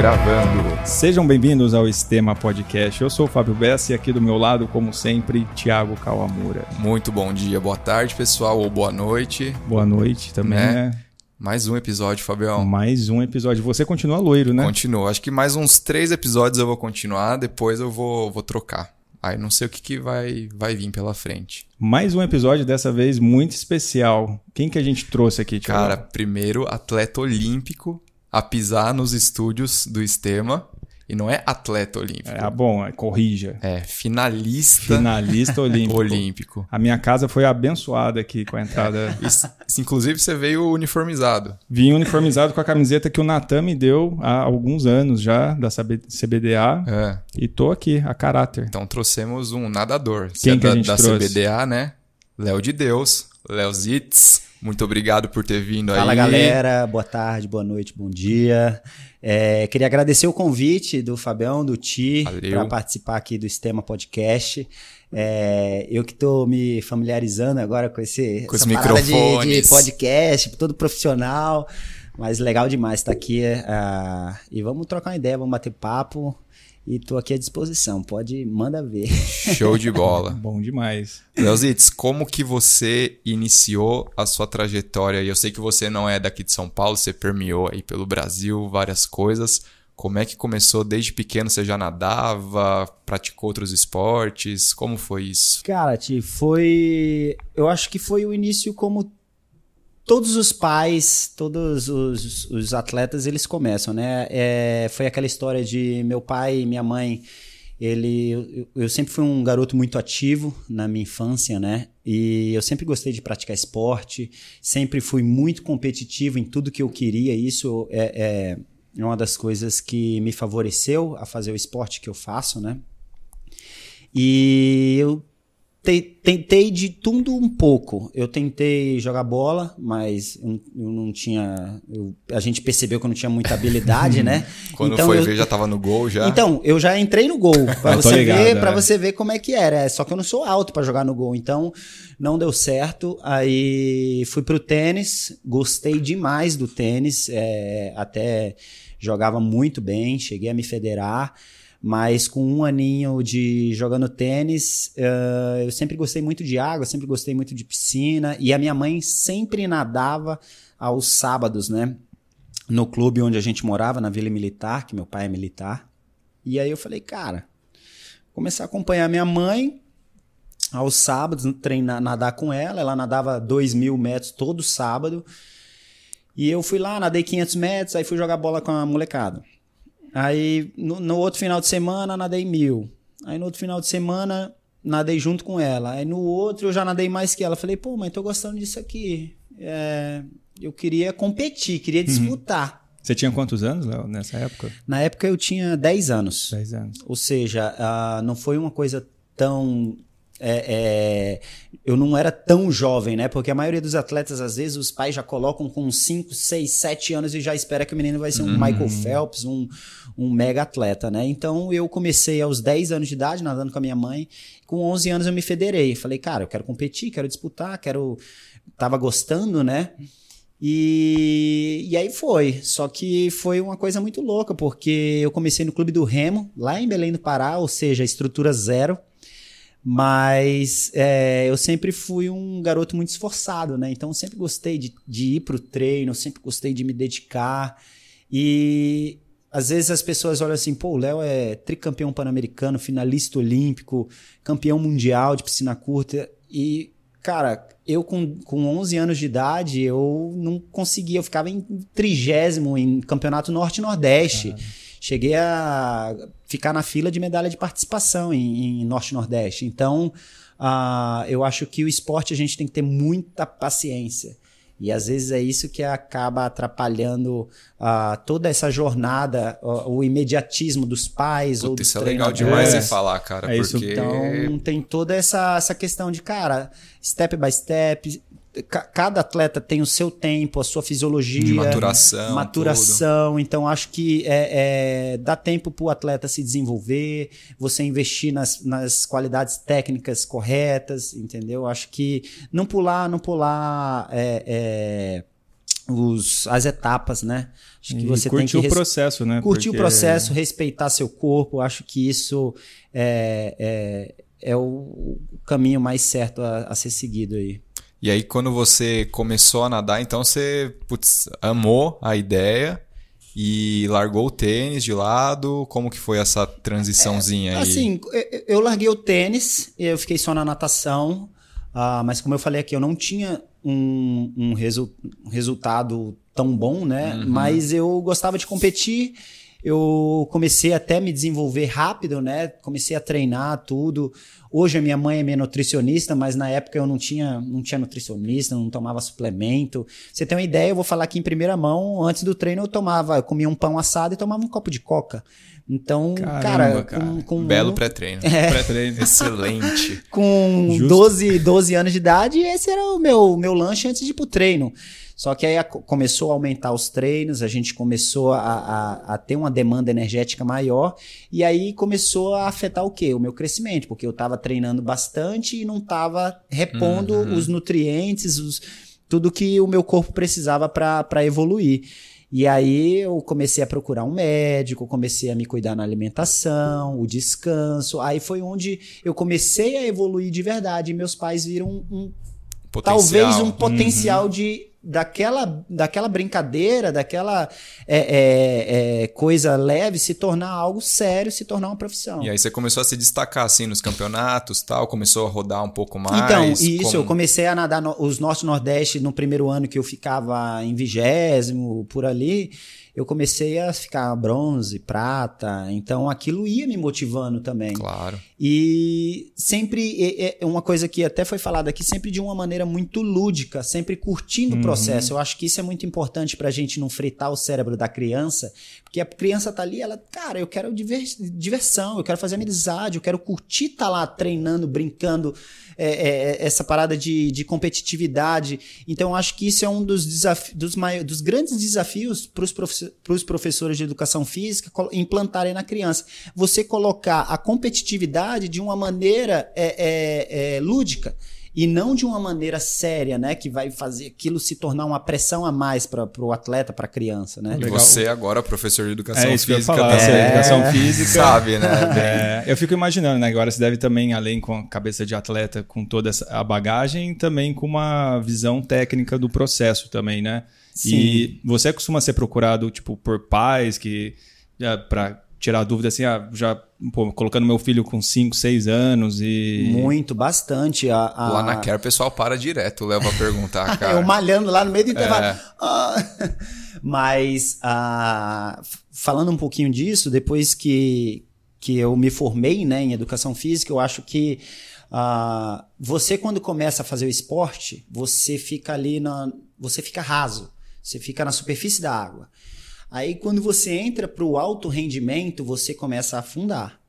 gravando. Sejam bem-vindos ao Estema Podcast. Eu sou o Fábio Bessa e aqui do meu lado, como sempre, Thiago Kawamura. Muito bom dia, boa tarde, pessoal, ou boa noite. Boa noite também, né? né? Mais um episódio, Fabião. Mais um episódio. Você continua loiro, né? Continua. Acho que mais uns três episódios eu vou continuar, depois eu vou, vou trocar. Aí não sei o que, que vai, vai vir pela frente. Mais um episódio, dessa vez muito especial. Quem que a gente trouxe aqui, Thiago? Cara, primeiro atleta olímpico a pisar nos estúdios do Estema. E não é atleta olímpico. É bom, é, corrija. É finalista. Finalista olímpico. olímpico. A minha casa foi abençoada aqui com a entrada. Isso, inclusive você veio uniformizado. Vim uniformizado com a camiseta que o Natan me deu há alguns anos já, da CBDA. É. E tô aqui, a caráter. Então trouxemos um nadador. Quem é que da, a gente da trouxe? CBDA, né? Léo de Deus, Léo Zitz. Muito obrigado por ter vindo Fala, aí. Fala galera, boa tarde, boa noite, bom dia. É, queria agradecer o convite do Fabião, do Ti, para participar aqui do Sistema Podcast. É, eu que estou me familiarizando agora com esse com essa de, de, podcast, todo profissional, mas legal demais estar aqui. Uh, e vamos trocar uma ideia, vamos bater papo e tô aqui à disposição. Pode, manda ver. Show de bola. Bom demais. Leozitz, como que você iniciou a sua trajetória? E eu sei que você não é daqui de São Paulo, você permeou aí pelo Brasil várias coisas. Como é que começou desde pequeno? Você já nadava? Praticou outros esportes? Como foi isso? Cara, Ti, foi. Eu acho que foi o início como todos os pais, todos os, os atletas, eles começam, né? É, foi aquela história de meu pai e minha mãe. Ele, eu, sempre fui um garoto muito ativo na minha infância, né? E eu sempre gostei de praticar esporte, sempre fui muito competitivo em tudo que eu queria. Isso é, é uma das coisas que me favoreceu a fazer o esporte que eu faço, né? E eu tentei de tudo um pouco. Eu tentei jogar bola, mas eu não tinha. Eu, a gente percebeu que eu não tinha muita habilidade, né? Quando então foi eu, ver, já tava no gol já. Então, eu já entrei no gol. Pra você ligado, ver, é. para você ver como é que era. É, só que eu não sou alto para jogar no gol. Então, não deu certo. Aí fui pro tênis, gostei demais do tênis. É, até jogava muito bem, cheguei a me federar. Mas com um aninho de jogando tênis, uh, eu sempre gostei muito de água, sempre gostei muito de piscina. E a minha mãe sempre nadava aos sábados, né? No clube onde a gente morava, na Vila Militar, que meu pai é militar. E aí eu falei, cara, começar a acompanhar minha mãe aos sábados, treinar, nadar com ela. Ela nadava 2 mil metros todo sábado. E eu fui lá, nadei 500 metros, aí fui jogar bola com a molecada. Aí no, no, outro final de semana nadei mil. Aí no outro final de semana nadei junto com ela. Aí no outro eu já nadei mais que ela. Falei, pô, mas tô gostando disso aqui. É, eu queria competir, queria uhum. disputar. Uhum. Você tinha quantos anos, Léo, nessa época? Na época eu tinha 10 anos. 10 anos. Ou seja, uh, não foi uma coisa tão é, é, eu não era tão jovem, né? Porque a maioria dos atletas, às vezes, os pais já colocam com 5, 6, 7 anos e já espera que o menino vai ser um uhum. Michael Phelps, um, um mega atleta, né? Então eu comecei aos 10 anos de idade, nadando com a minha mãe. Com 11 anos eu me federei. Falei, cara, eu quero competir, quero disputar, quero. Tava gostando, né? E, e aí foi. Só que foi uma coisa muito louca, porque eu comecei no Clube do Remo, lá em Belém do Pará, ou seja, estrutura zero. Mas é, eu sempre fui um garoto muito esforçado, né? Então eu sempre gostei de, de ir para o treino, sempre gostei de me dedicar. E às vezes as pessoas olham assim, pô, o Léo é tricampeão pan-americano, finalista olímpico, campeão mundial de piscina curta. E, cara, eu com, com 11 anos de idade, eu não conseguia, eu ficava em trigésimo em campeonato norte-nordeste. Cheguei a ficar na fila de medalha de participação em, em Norte Nordeste. Então, uh, eu acho que o esporte a gente tem que ter muita paciência. E às vezes é isso que acaba atrapalhando uh, toda essa jornada, uh, o imediatismo dos pais Puta, ou dos Isso é legal demais é. falar, cara. É porque... Isso. Então tem toda essa, essa questão de, cara, step by step, cada atleta tem o seu tempo, a sua fisiologia, de maturação, maturação. Tudo. Então acho que é, é dá tempo para o atleta se desenvolver, você investir nas, nas qualidades técnicas corretas, entendeu? Acho que não pular, não pular é, é, os, as etapas, né? Acho que e você tem que o processo, né? Curtir Porque... o processo, respeitar seu corpo. Acho que isso é, é, é o caminho mais certo a, a ser seguido aí. E aí, quando você começou a nadar, então você putz, amou a ideia e largou o tênis de lado? Como que foi essa transiçãozinha é, aí? Assim, eu larguei o tênis, eu fiquei só na natação, uh, mas como eu falei aqui, eu não tinha um, um, resu um resultado tão bom, né? Uhum. Mas eu gostava de competir eu comecei até a me desenvolver rápido, né? Comecei a treinar tudo. Hoje a minha mãe é minha nutricionista, mas na época eu não tinha, não tinha nutricionista, não tomava suplemento. Você tem uma ideia, eu vou falar aqui em primeira mão, antes do treino eu tomava, eu comia um pão assado e tomava um copo de coca. Então, Caramba, cara, cara, com, com belo pré-treino. É, pré-treino excelente. com 12, 12 anos de idade, esse era o meu meu lanche antes de ir pro treino. Só que aí a, começou a aumentar os treinos, a gente começou a, a, a, ter uma demanda energética maior, e aí começou a afetar o quê? O meu crescimento, porque eu estava treinando bastante e não estava repondo uhum. os nutrientes, os, tudo que o meu corpo precisava para evoluir. E aí eu comecei a procurar um médico, comecei a me cuidar na alimentação, o descanso. Aí foi onde eu comecei a evoluir de verdade. E meus pais viram um, um talvez um potencial uhum. de daquela, daquela brincadeira, daquela é, é, é, coisa leve se tornar algo sério, se tornar uma profissão. E aí você começou a se destacar assim nos campeonatos, tal, começou a rodar um pouco mais. Então, isso, eu comecei a nadar no, os norte nordeste no primeiro ano que eu ficava em vigésimo por ali eu comecei a ficar bronze, prata, então aquilo ia me motivando também. Claro. E sempre, é uma coisa que até foi falada aqui, sempre de uma maneira muito lúdica, sempre curtindo uhum. o processo. Eu acho que isso é muito importante para a gente não fritar o cérebro da criança, porque a criança tá ali, ela, cara, eu quero diversão, eu quero fazer amizade, eu quero curtir estar tá lá treinando, brincando, é, é, é, essa parada de, de competitividade. Então, acho que isso é um dos, desafios, dos, dos grandes desafios para os profe professores de educação física implantarem na criança. Você colocar a competitividade de uma maneira é, é, é lúdica e não de uma maneira séria, né, que vai fazer aquilo se tornar uma pressão a mais para o atleta, para a criança, né? E você agora, professor de educação é física, falar, é, educação física, sabe, né? É, eu fico imaginando, né, agora você deve também além com a cabeça de atleta, com toda essa, a bagagem, também com uma visão técnica do processo também, né? Sim. E você costuma ser procurado tipo por pais que para tirar dúvida assim, ah, já pô, colocando meu filho com 5, 6 anos e. Muito, bastante. A, a... Lá na Care o pessoal para direto, leva a perguntar, cara. Eu malhando lá no meio do intervalo. É. Ah. Mas ah, falando um pouquinho disso, depois que, que eu me formei né, em educação física, eu acho que ah, você, quando começa a fazer o esporte, você fica ali na. Você fica raso. Você fica na superfície da água. Aí quando você entra para o alto rendimento, você começa a afundar.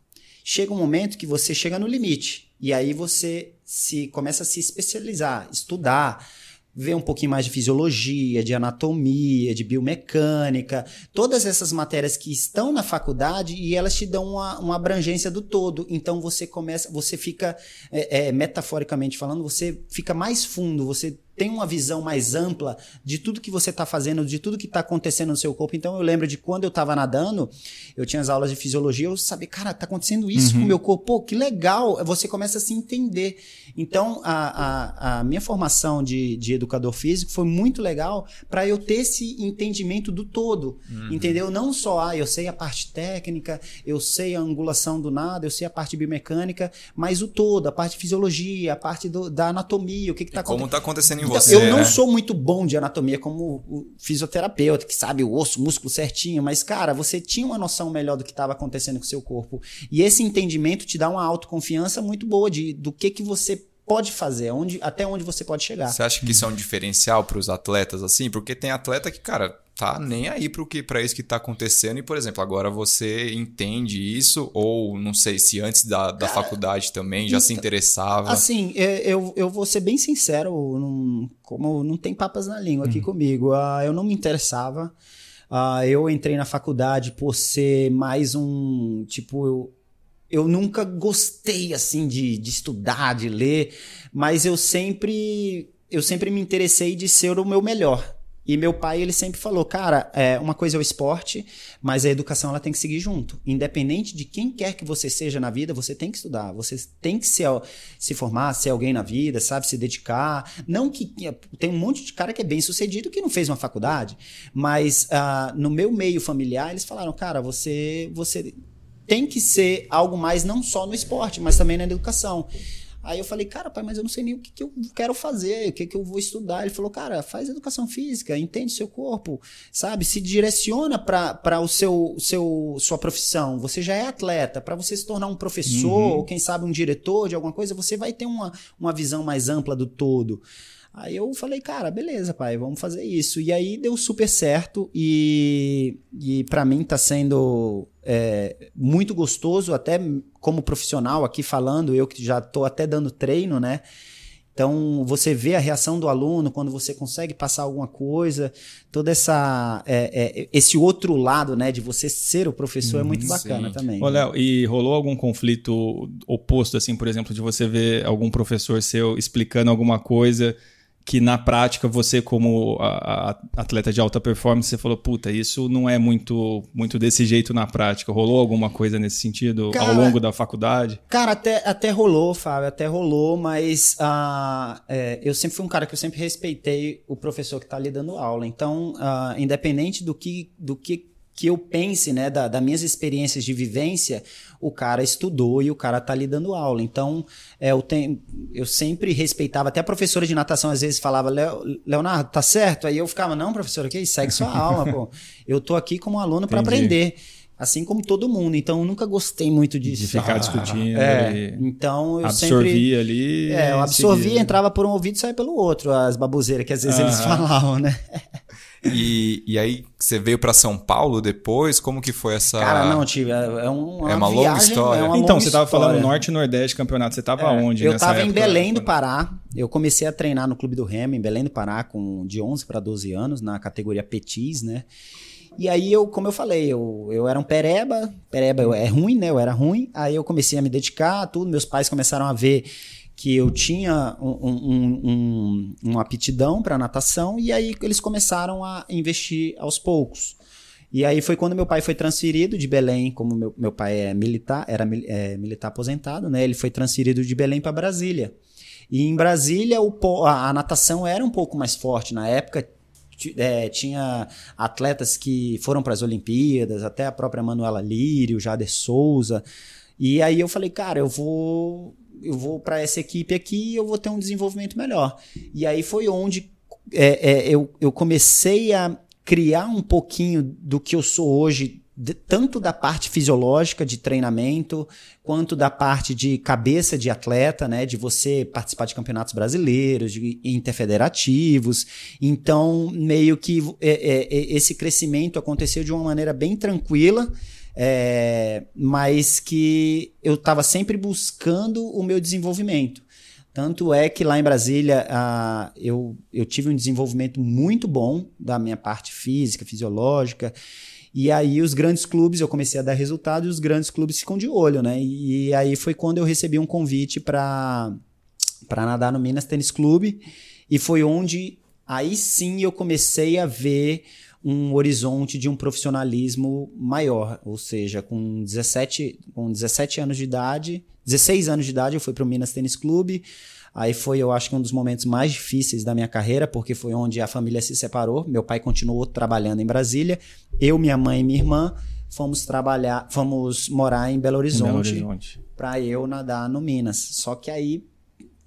Chega um momento que você chega no limite e aí você se começa a se especializar, estudar, ver um pouquinho mais de fisiologia, de anatomia, de biomecânica, todas essas matérias que estão na faculdade e elas te dão uma, uma abrangência do todo. Então você começa, você fica, é, é, metaforicamente falando, você fica mais fundo, você tem uma visão mais ampla de tudo que você está fazendo, de tudo que está acontecendo no seu corpo. Então eu lembro de quando eu estava nadando, eu tinha as aulas de fisiologia, eu sabia, cara, tá acontecendo isso uhum. com o meu corpo, pô, que legal. Você começa a se entender. Então a, a, a minha formação de, de educador físico foi muito legal para eu ter esse entendimento do todo, uhum. entendeu? Não só, ah, eu sei a parte técnica, eu sei a angulação do nada, eu sei a parte biomecânica, mas o todo, a parte de fisiologia, a parte do, da anatomia, o que está acontecendo. Como está acontecendo em então, você. Eu não né? sou muito bom de anatomia como o fisioterapeuta, que sabe o osso, o músculo certinho, mas, cara, você tinha uma noção melhor do que estava acontecendo com o seu corpo. E esse entendimento te dá uma autoconfiança muito boa de, do que, que você pode fazer, onde, até onde você pode chegar. Você acha que isso é um diferencial para os atletas, assim? Porque tem atleta que, cara, tá nem aí para que isso que tá acontecendo e por exemplo agora você entende isso ou não sei se antes da, da Cara, faculdade também já se então, interessava assim eu, eu vou ser bem sincero não, como não tem papas na língua aqui uhum. comigo uh, eu não me interessava uh, eu entrei na faculdade por ser mais um tipo eu, eu nunca gostei assim de, de estudar de ler mas eu sempre eu sempre me interessei de ser o meu melhor E meu pai, ele sempre falou, cara, é, uma coisa é o esporte, mas a educação ela tem que seguir junto. Independente de quem quer que você seja na vida, você tem que estudar, você tem que ser, se formar, ser alguém na vida, sabe, se dedicar. Não que tem um monte de cara que é bem sucedido que não fez uma faculdade, mas uh, no meu meio familiar eles falaram, cara, você, você tem que ser algo mais não só no esporte, mas também na educação. Aí eu falei, cara, pai, mas eu não sei nem o que, que eu quero fazer, o que, que eu vou estudar. Ele falou, cara, faz educação física, entende seu corpo, sabe? Se direciona para o seu, seu sua profissão. Você já é atleta, para você se tornar um professor, uhum. ou quem sabe um diretor de alguma coisa, você vai ter uma, uma visão mais ampla do todo. Aí eu falei, cara, beleza, pai, vamos fazer isso. E aí deu super certo e, e para mim tá sendo é, muito gostoso, até como profissional aqui falando, eu que já tô até dando treino, né? Então, você vê a reação do aluno quando você consegue passar alguma coisa, toda essa é, é, esse outro lado, né, de você ser o professor é muito uhum, bacana sim. também. Ô, Léo, e rolou algum conflito oposto, assim, por exemplo, de você ver algum professor seu explicando alguma coisa que na prática você como a, a atleta de alta performance você falou puta isso não é muito muito desse jeito na prática. Rolou alguma coisa nesse sentido cara, ao longo da faculdade? cara até até rolou Fábio até rolou mas uh, é, eu sempre fui um cara que eu sempre respeitei o professor que está lhe dando aula. Então uh, independente do que do que que eu pense, né, da, das minhas experiências de vivência, o cara estudou e o cara tá ali dando aula. Então, é, eu, tenho, eu sempre respeitava, até a professora de natação às vezes falava, Leonardo, tá certo? Aí eu ficava, não, professora, que segue sua aula, pô. Eu tô aqui como aluno para aprender. Assim como todo mundo. Então, eu nunca gostei muito disso. De ficar ah, discutindo. É, então, eu absorvia sempre... ali. É, eu absorvia, entrava por um ouvido e saía pelo outro, as baboseiras que às vezes ah. eles falavam, né? E, e aí você veio para São Paulo depois? Como que foi essa. Cara, não, tive. É, é uma, é uma viagem, longa história. É uma então, longa você estava falando Norte e Nordeste campeonato. Você estava é, onde? Eu estava em Belém do Pará. Eu comecei a treinar no Clube do Remo, em Belém do Pará, com de 11 para 12 anos, na categoria Petis, né? E aí eu, como eu falei, eu, eu era um pereba, pereba é ruim, né? Eu era ruim. Aí eu comecei a me dedicar, tudo. Meus pais começaram a ver que eu tinha um, um, um, uma aptidão para natação e aí eles começaram a investir aos poucos. E aí foi quando meu pai foi transferido de Belém, como meu, meu pai é militar, era é, militar aposentado, né? Ele foi transferido de Belém para Brasília. E em Brasília o, a, a, natação era um pouco mais forte na época. É, tinha atletas que foram para as Olimpíadas, até a própria Manuela Lírio, Jader Souza. E aí eu falei, cara, eu vou eu vou para essa equipe aqui e eu vou ter um desenvolvimento melhor. E aí foi onde é, é, eu, eu comecei a criar um pouquinho do que eu sou hoje, de, tanto da parte fisiológica de treinamento, quanto da parte de cabeça de atleta, né? De você participar de campeonatos brasileiros, de interfederativos. Então, meio que é, é, é esse crescimento aconteceu de uma maneira bem tranquila é, mas que eu estava sempre buscando o meu desenvolvimento. Tanto é que lá em Brasília eu, eu tive um desenvolvimento muito bom da minha parte física, fisiológica. E aí os grandes clubes, eu comecei a dar resultado e os grandes clubes ficam de olho, né? E aí foi quando eu recebi um convite para nadar no Minas Tênis Clube. E foi onde aí sim eu comecei a ver um horizonte de um profissionalismo maior, ou seja, com 17, com 17 anos de idade, 16 anos de idade eu fui para o Minas Tênis Clube, aí foi eu acho que um dos momentos mais difíceis da minha carreira, porque foi onde a família se separou, meu pai continuou trabalhando em Brasília, eu, minha mãe e minha irmã fomos trabalhar, fomos morar em Belo Horizonte, Horizonte. para eu nadar no Minas. Só que aí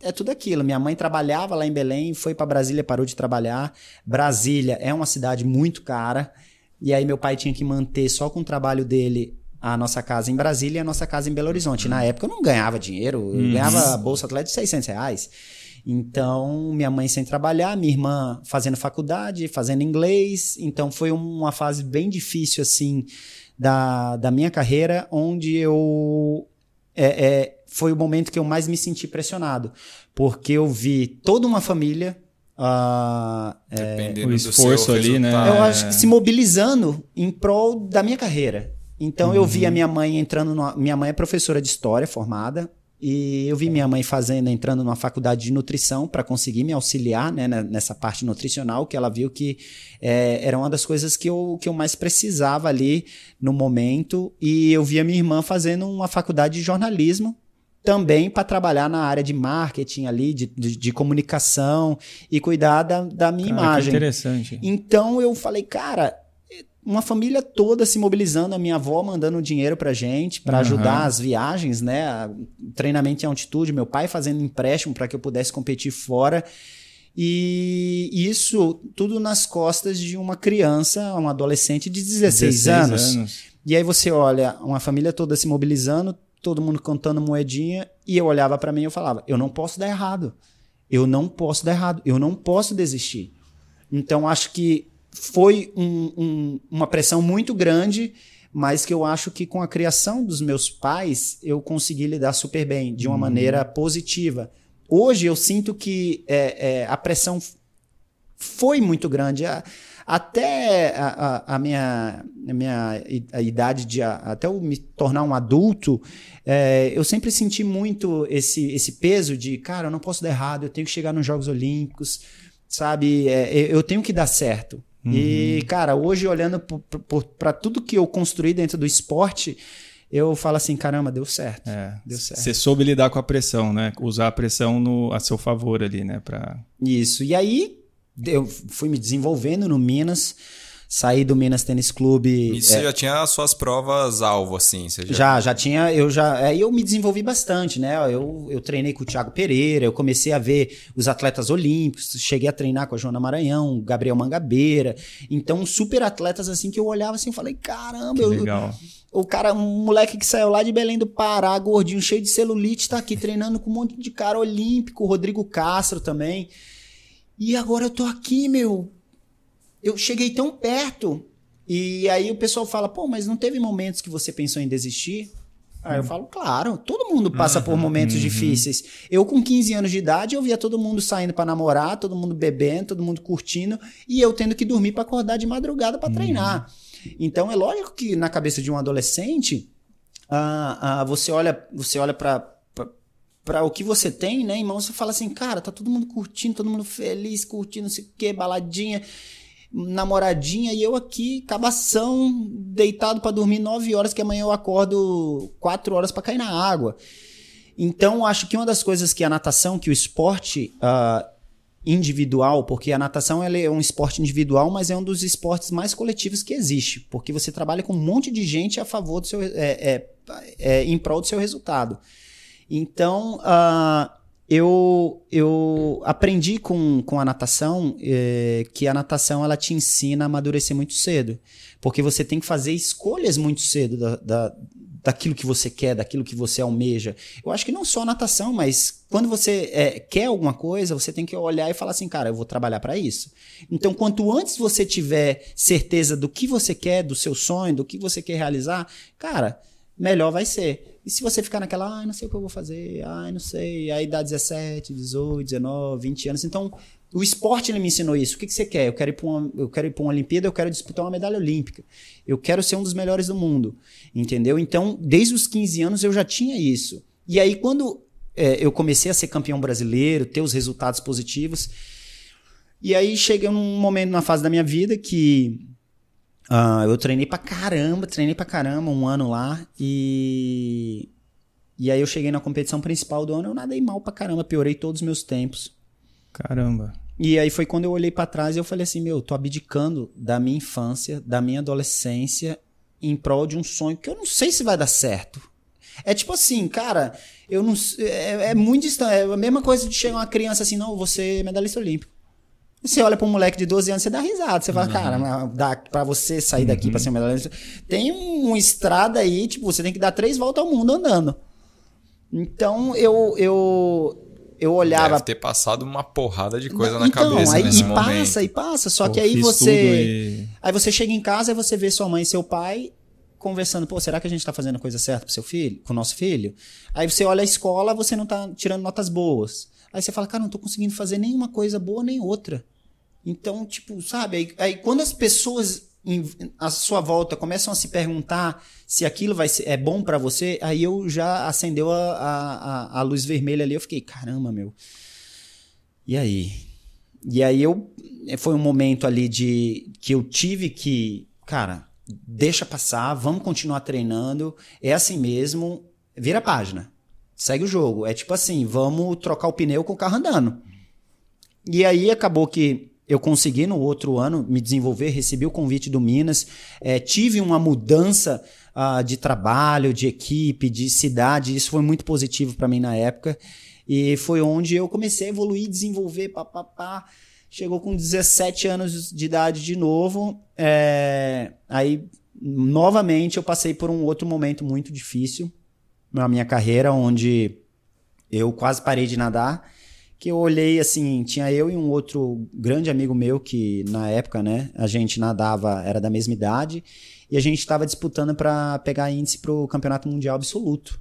é tudo aquilo. Minha mãe trabalhava lá em Belém, foi para Brasília, parou de trabalhar. Brasília é uma cidade muito cara. E aí meu pai tinha que manter só com o trabalho dele a nossa casa em Brasília e a nossa casa em Belo Horizonte. Na época eu não ganhava dinheiro, eu uhum. ganhava bolsa atleta de 600 reais. Então, minha mãe sem trabalhar, minha irmã fazendo faculdade, fazendo inglês. Então, foi uma fase bem difícil, assim, da, da minha carreira, onde eu é, é, foi o momento que eu mais me senti pressionado, porque eu vi toda uma família Uh, é, o esforço ali, né? Eu acho que se mobilizando em prol da minha carreira. Então uhum. eu vi a uhum. minha mãe entrando. No, minha mãe é professora de história formada E eu vi minha mãe fazendo, entrando numa faculdade de nutrição para conseguir me auxiliar né, nessa parte nutricional, que ela viu que é, era uma das coisas que eu, que eu mais precisava ali no momento. E eu vi a minha irmã fazendo uma faculdade de jornalismo também para trabalhar na área de marketing ali, de, de, de comunicação e cuidar da, da minha Cara, imagem. Que interessante. Então eu falei, cara, uma família toda se mobilizando, a minha avó mandando dinheiro pra gente, para Uhum. ajudar as viagens, né? Treinamento em altitude, meu pai fazendo empréstimo para que eu pudesse competir fora. E isso tudo nas costas de uma criança, uma adolescente de 16, anos. E aí você olha uma família toda se mobilizando, todo mundo contando moedinha, e eu olhava pra mim e eu falava: eu não posso dar errado. Eu não posso dar errado. Eu não posso desistir. Então acho que foi um- um- uma pressão muito grande, mas que eu acho que com a criação dos meus pais eu consegui lidar super bem, de uma maneira positiva. Hoje eu sinto que é, é, a pressão foi muito grande. A- até a, a- a minha, a minha a idade de até eu me tornar um adulto, é, eu sempre senti muito esse, esse peso de, cara, eu não posso dar errado, eu tenho que chegar nos Jogos Olímpicos, sabe? É, eu tenho que dar certo. E, cara, hoje olhando para tudo que eu construí dentro do esporte, eu falo assim, caramba, deu certo. É. Deu certo. Você soube lidar com a pressão, né? Usar a pressão no, a seu favor ali, né? Pra... Isso. E aí eu fui me desenvolvendo no Minas, saí do Minas Tênis Clube. E você já tinha as suas provas alvo, assim? Você já... É. Já, já tinha, eu já, aí eu me desenvolvi bastante, né? Eu, eu treinei com o Thiago Pereira, eu comecei a ver os atletas olímpicos, cheguei a treinar com a Joana Maranhão, o Gabriel Mangabeira. Então, super atletas assim que eu olhava assim, eu falei, caramba, Que eu, legal. o cara, um moleque que saiu lá de Belém do Pará, gordinho, cheio de celulite, tá aqui treinando com um monte de cara olímpico, o Rodrigo Castro também. E agora eu tô aqui, meu. Eu cheguei tão perto. E aí o pessoal fala, pô, mas não teve momentos que você pensou em desistir? Aí eu falo, claro, todo mundo passa por momentos difíceis. Eu, com 15 anos de idade, eu via todo mundo saindo pra namorar, todo mundo bebendo, todo mundo curtindo, e eu tendo que dormir pra acordar de madrugada pra treinar. Então é lógico que na cabeça de um adolescente, ah, ah, você olha, você olha para para o que você tem, né, irmão? Você fala assim, cara, tá todo mundo curtindo, todo mundo feliz, curtindo, não sei o quê, baladinha, namoradinha, e eu aqui, cabação, deitado pra dormir nove horas, que amanhã eu acordo quatro horas pra cair na água. Então, acho que uma das coisas que a natação, que o esporte ah, individual, porque a natação é um esporte individual, mas é um dos esportes mais coletivos que existe, porque você trabalha com um monte de gente a favor do seu, é, é, é, em prol do seu resultado. Então, ah, eu, eu aprendi com, com a natação eh, que a natação ela te ensina a amadurecer muito cedo, porque você tem que fazer escolhas muito cedo da, da, daquilo que você quer, daquilo que você almeja. Eu acho que não só a natação, mas quando você eh, quer alguma coisa, você tem que olhar e falar assim, cara, eu vou trabalhar para isso. Então, quanto antes você tiver certeza do que você quer, do seu sonho, do que você quer realizar, cara, melhor vai ser. E se você ficar naquela, ai, não sei o que eu vou fazer, ai, não sei, aí dá 17, 18, 19, 20 anos. Então, o esporte me ensinou isso. O que, que você quer? Eu quero ir para uma, eu quero ir para uma Olimpíada, eu quero disputar uma medalha olímpica. Eu quero ser um dos melhores do mundo. Entendeu? Então, desde os 15 anos eu já tinha isso. E aí, quando é, eu comecei a ser campeão brasileiro, ter os resultados positivos, e aí cheguei num momento na fase da minha vida que ah, eu treinei pra caramba, treinei pra caramba um ano lá e. E aí eu cheguei na competição principal do ano, eu nadei mal pra caramba, piorei todos os meus tempos. Caramba. E aí foi quando eu olhei pra trás e eu falei assim, meu, tô abdicando da minha infância, da minha adolescência em prol de um sonho que eu não sei se vai dar certo. É tipo assim, cara, eu não é, é muito distante, é a mesma coisa de chegar uma criança assim, não, você é medalhista olímpico. Você olha pra um moleque de 12 anos, você dá risada. Você fala, cara, mas dá pra você sair daqui pra ser um medalhista. Tem um- uma estrada aí, tipo, você tem que dar três voltas ao mundo andando. Então eu eu eu olhava Deve ter passado uma porrada de coisa na então, cabeça aí, nesse e momento. passa e passa, só Pô, que aí você e- aí você chega em casa e você vê sua mãe e seu pai conversando, pô, será que a gente tá fazendo a coisa certa pro seu filho, com o nosso filho? Aí você olha a escola, você não tá tirando notas boas. Aí você fala, cara, não tô conseguindo fazer nenhuma coisa boa nem outra. Então, tipo, sabe, aí, aí quando as pessoas à sua volta começam a se perguntar se aquilo vai ser, é bom para você, aí eu já acendeu a, a, a, luz vermelha ali. Eu fiquei, caramba, meu. E aí? E aí eu foi um momento ali de que eu tive que, cara, deixa passar, vamos continuar treinando, é assim mesmo, vira a página, segue o jogo. É tipo assim, vamos trocar o pneu com o carro andando. E aí acabou que eu consegui no outro ano me desenvolver, recebi o convite do Minas, é, tive uma mudança uh, de trabalho, de equipe, de cidade, isso foi muito positivo para mim na época. E foi onde eu comecei a evoluir, desenvolver, papapá. Chegou com 17 anos de idade de novo. É, aí, novamente, eu passei por um outro momento muito difícil na minha carreira, onde eu quase parei de nadar que eu olhei assim, tinha eu e um outro grande amigo meu que na época, né, a gente nadava, era da mesma idade, e a gente estava disputando para pegar índice para o Campeonato Mundial Absoluto.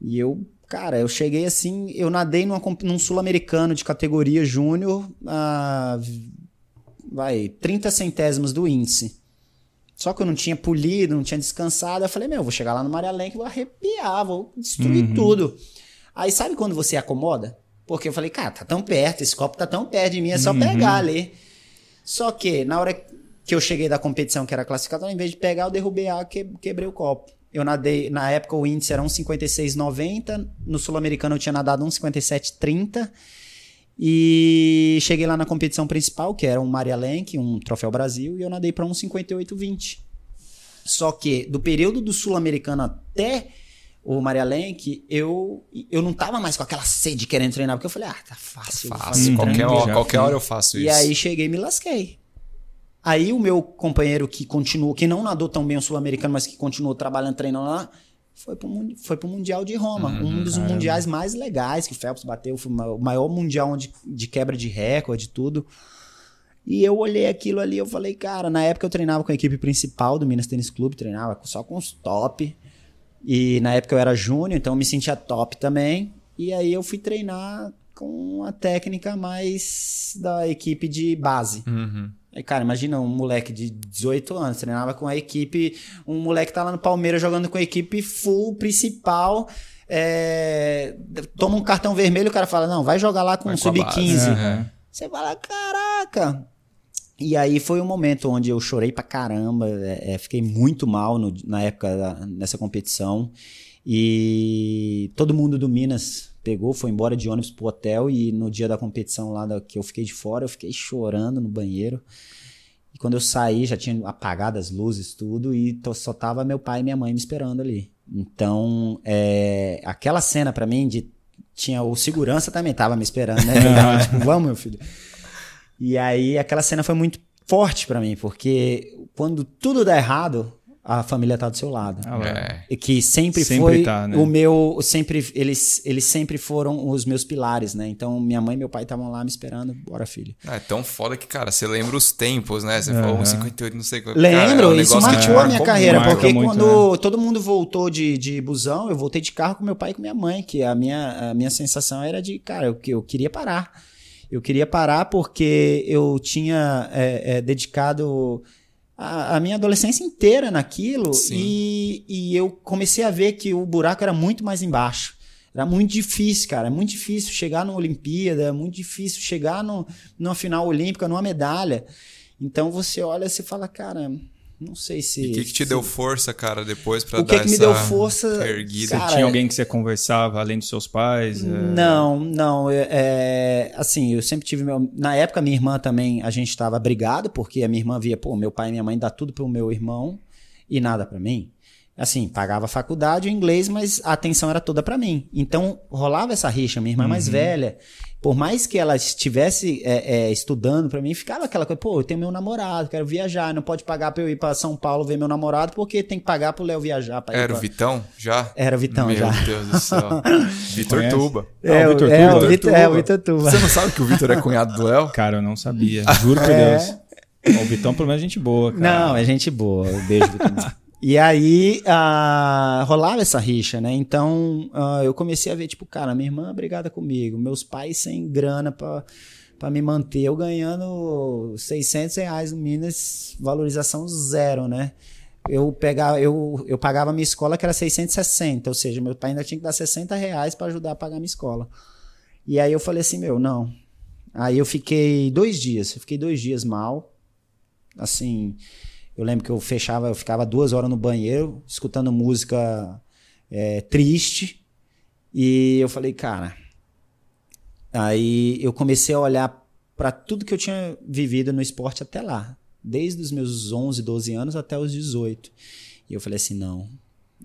E eu, cara, eu cheguei assim, eu nadei numa, num sul-americano de categoria júnior, a, vai, 30 centésimos do índice. Só que eu não tinha polido, não tinha descansado. Eu falei, meu, eu vou chegar lá no Maria Lenk, vou arrepiar, vou destruir uhum. tudo. Aí sabe quando você acomoda? Porque eu falei, cara, tá tão perto, esse copo tá tão perto de mim, é só uhum. pegar ali. Só que, na hora que eu cheguei da competição, que era classificatória, em vez de pegar, eu derrubei a água e quebrei o copo. Eu nadei, na época o índice era 1,56,90, no Sul-Americano eu tinha nadado 1,57,30. E cheguei lá na competição principal, que era um Maria Lenk, um Troféu Brasil, e eu nadei para 1,58,20. Só que do período do Sul-Americano até o Maria Lenk, eu, eu não tava mais com aquela sede querendo treinar, porque eu falei, ah, tá fácil. Tá fácil, qualquer, hora, qualquer hora eu faço isso. E aí cheguei e me lasquei. Aí o meu companheiro que continuou, que não nadou tão bem o sul-americano, mas que continuou trabalhando, treinando lá, foi pro, foi pro Mundial de Roma. Uhum, um dos caramba. mundiais mais legais que o Phelps bateu, foi o maior mundial de, de quebra de recorde, tudo. E eu olhei aquilo ali, eu falei, cara, na época eu treinava com a equipe principal do Minas Tênis Clube, treinava só com os top. E na época eu era júnior, então eu me sentia top também. E aí eu fui treinar com a técnica mais da equipe de base. Uhum. Aí, cara, imagina um moleque de 18 anos, treinava com a equipe, um moleque tá lá no Palmeiras jogando com a equipe full principal. É, toma um cartão vermelho, o cara fala: Não, vai jogar lá com um sub-15. Uhum. Você fala: Caraca, e aí foi um momento onde eu chorei pra caramba, é, é, fiquei muito mal no, na época da, nessa competição. E todo mundo do Minas pegou, foi embora de ônibus pro hotel e no dia da competição lá da, que eu fiquei de fora, eu fiquei chorando no banheiro. E quando eu saí, já tinha apagado as luzes, tudo, e só tava meu pai e minha mãe me esperando ali. Então, é, aquela cena para mim de tinha o segurança também tava me esperando, né? tava, tipo, vamos, meu filho. E aí aquela cena foi muito forte para mim, porque quando tudo dá errado, a família tá do seu lado. Ah, é. E que sempre, sempre foi tá, né? o meu, sempre eles eles sempre foram os meus pilares, né? Então minha mãe e meu pai estavam lá me esperando, bora filho. É tão foda que, cara, você lembra os tempos, né? Você uhum. falou 58, não sei qual. Lembro, cara, é um isso marcou a minha carreira, porque muito, quando né? todo mundo voltou de, de busão, eu voltei de carro com meu pai e com minha mãe, que a minha a minha sensação era de, cara, eu, eu queria parar. Eu queria parar porque eu tinha é, é, dedicado a, a, minha adolescência inteira naquilo e, e eu comecei a ver que o buraco era muito mais embaixo. Era muito difícil, cara. É muito difícil chegar na Olimpíada, é muito difícil chegar no, numa final olímpica, numa medalha. Então você olha e fala, cara, não sei se. O que, que, te se... deu força, cara, depois para dar que essa. O que me deu força. Erguida? Cara, você tinha alguém que você conversava além dos seus pais? É? Não, não. É, é, assim, eu sempre tive. Meu... Na época, minha irmã também, a gente estava brigado, porque a minha irmã via, pô, meu pai e minha mãe dá tudo pro meu irmão e nada para mim. Assim, pagava a faculdade, o inglês, mas a atenção era toda para mim. Então, rolava essa rixa. Minha irmã uhum. mais velha, por mais que ela estivesse é, é, estudando para mim, ficava aquela coisa, pô, eu tenho meu namorado, quero viajar, não pode pagar pra eu ir pra São Paulo ver meu namorado, porque tem que pagar pro Léo viajar. Pra Era pra... o Vitão já? Era o Vitão meu já. Meu Deus do céu. Vitor Tuba. É, o Vitor é, Tuba. É, o Vitor, é, o Vitor Tuba. Você não sabe que o Vitor é cunhado do Léo? Cara, eu não sabia. Juro por é. Deus. O Vitão, pelo menos, é gente boa, cara. Não, é gente boa. Um beijo, Vitor. E aí uh, rolava essa rixa, né? Então uh, eu comecei a ver, tipo, cara, minha irmã brigada comigo, meus pais sem grana pra, me manter eu ganhando 600 reais no Minas, valorização zero, né? Eu, pegava, eu, eu pagava minha escola que era 660, ou seja, meu pai ainda tinha que dar 60 reais para ajudar a pagar minha escola. E aí eu falei assim, meu, não. Aí eu fiquei dois dias, eu fiquei dois dias mal, assim, eu lembro que eu fechava, eu ficava duas horas no banheiro, escutando música é, triste, e eu falei, cara, Aí eu comecei a olhar para tudo que eu tinha vivido no esporte até lá, desde os meus 11, 12 anos até os 18. E eu falei assim, não,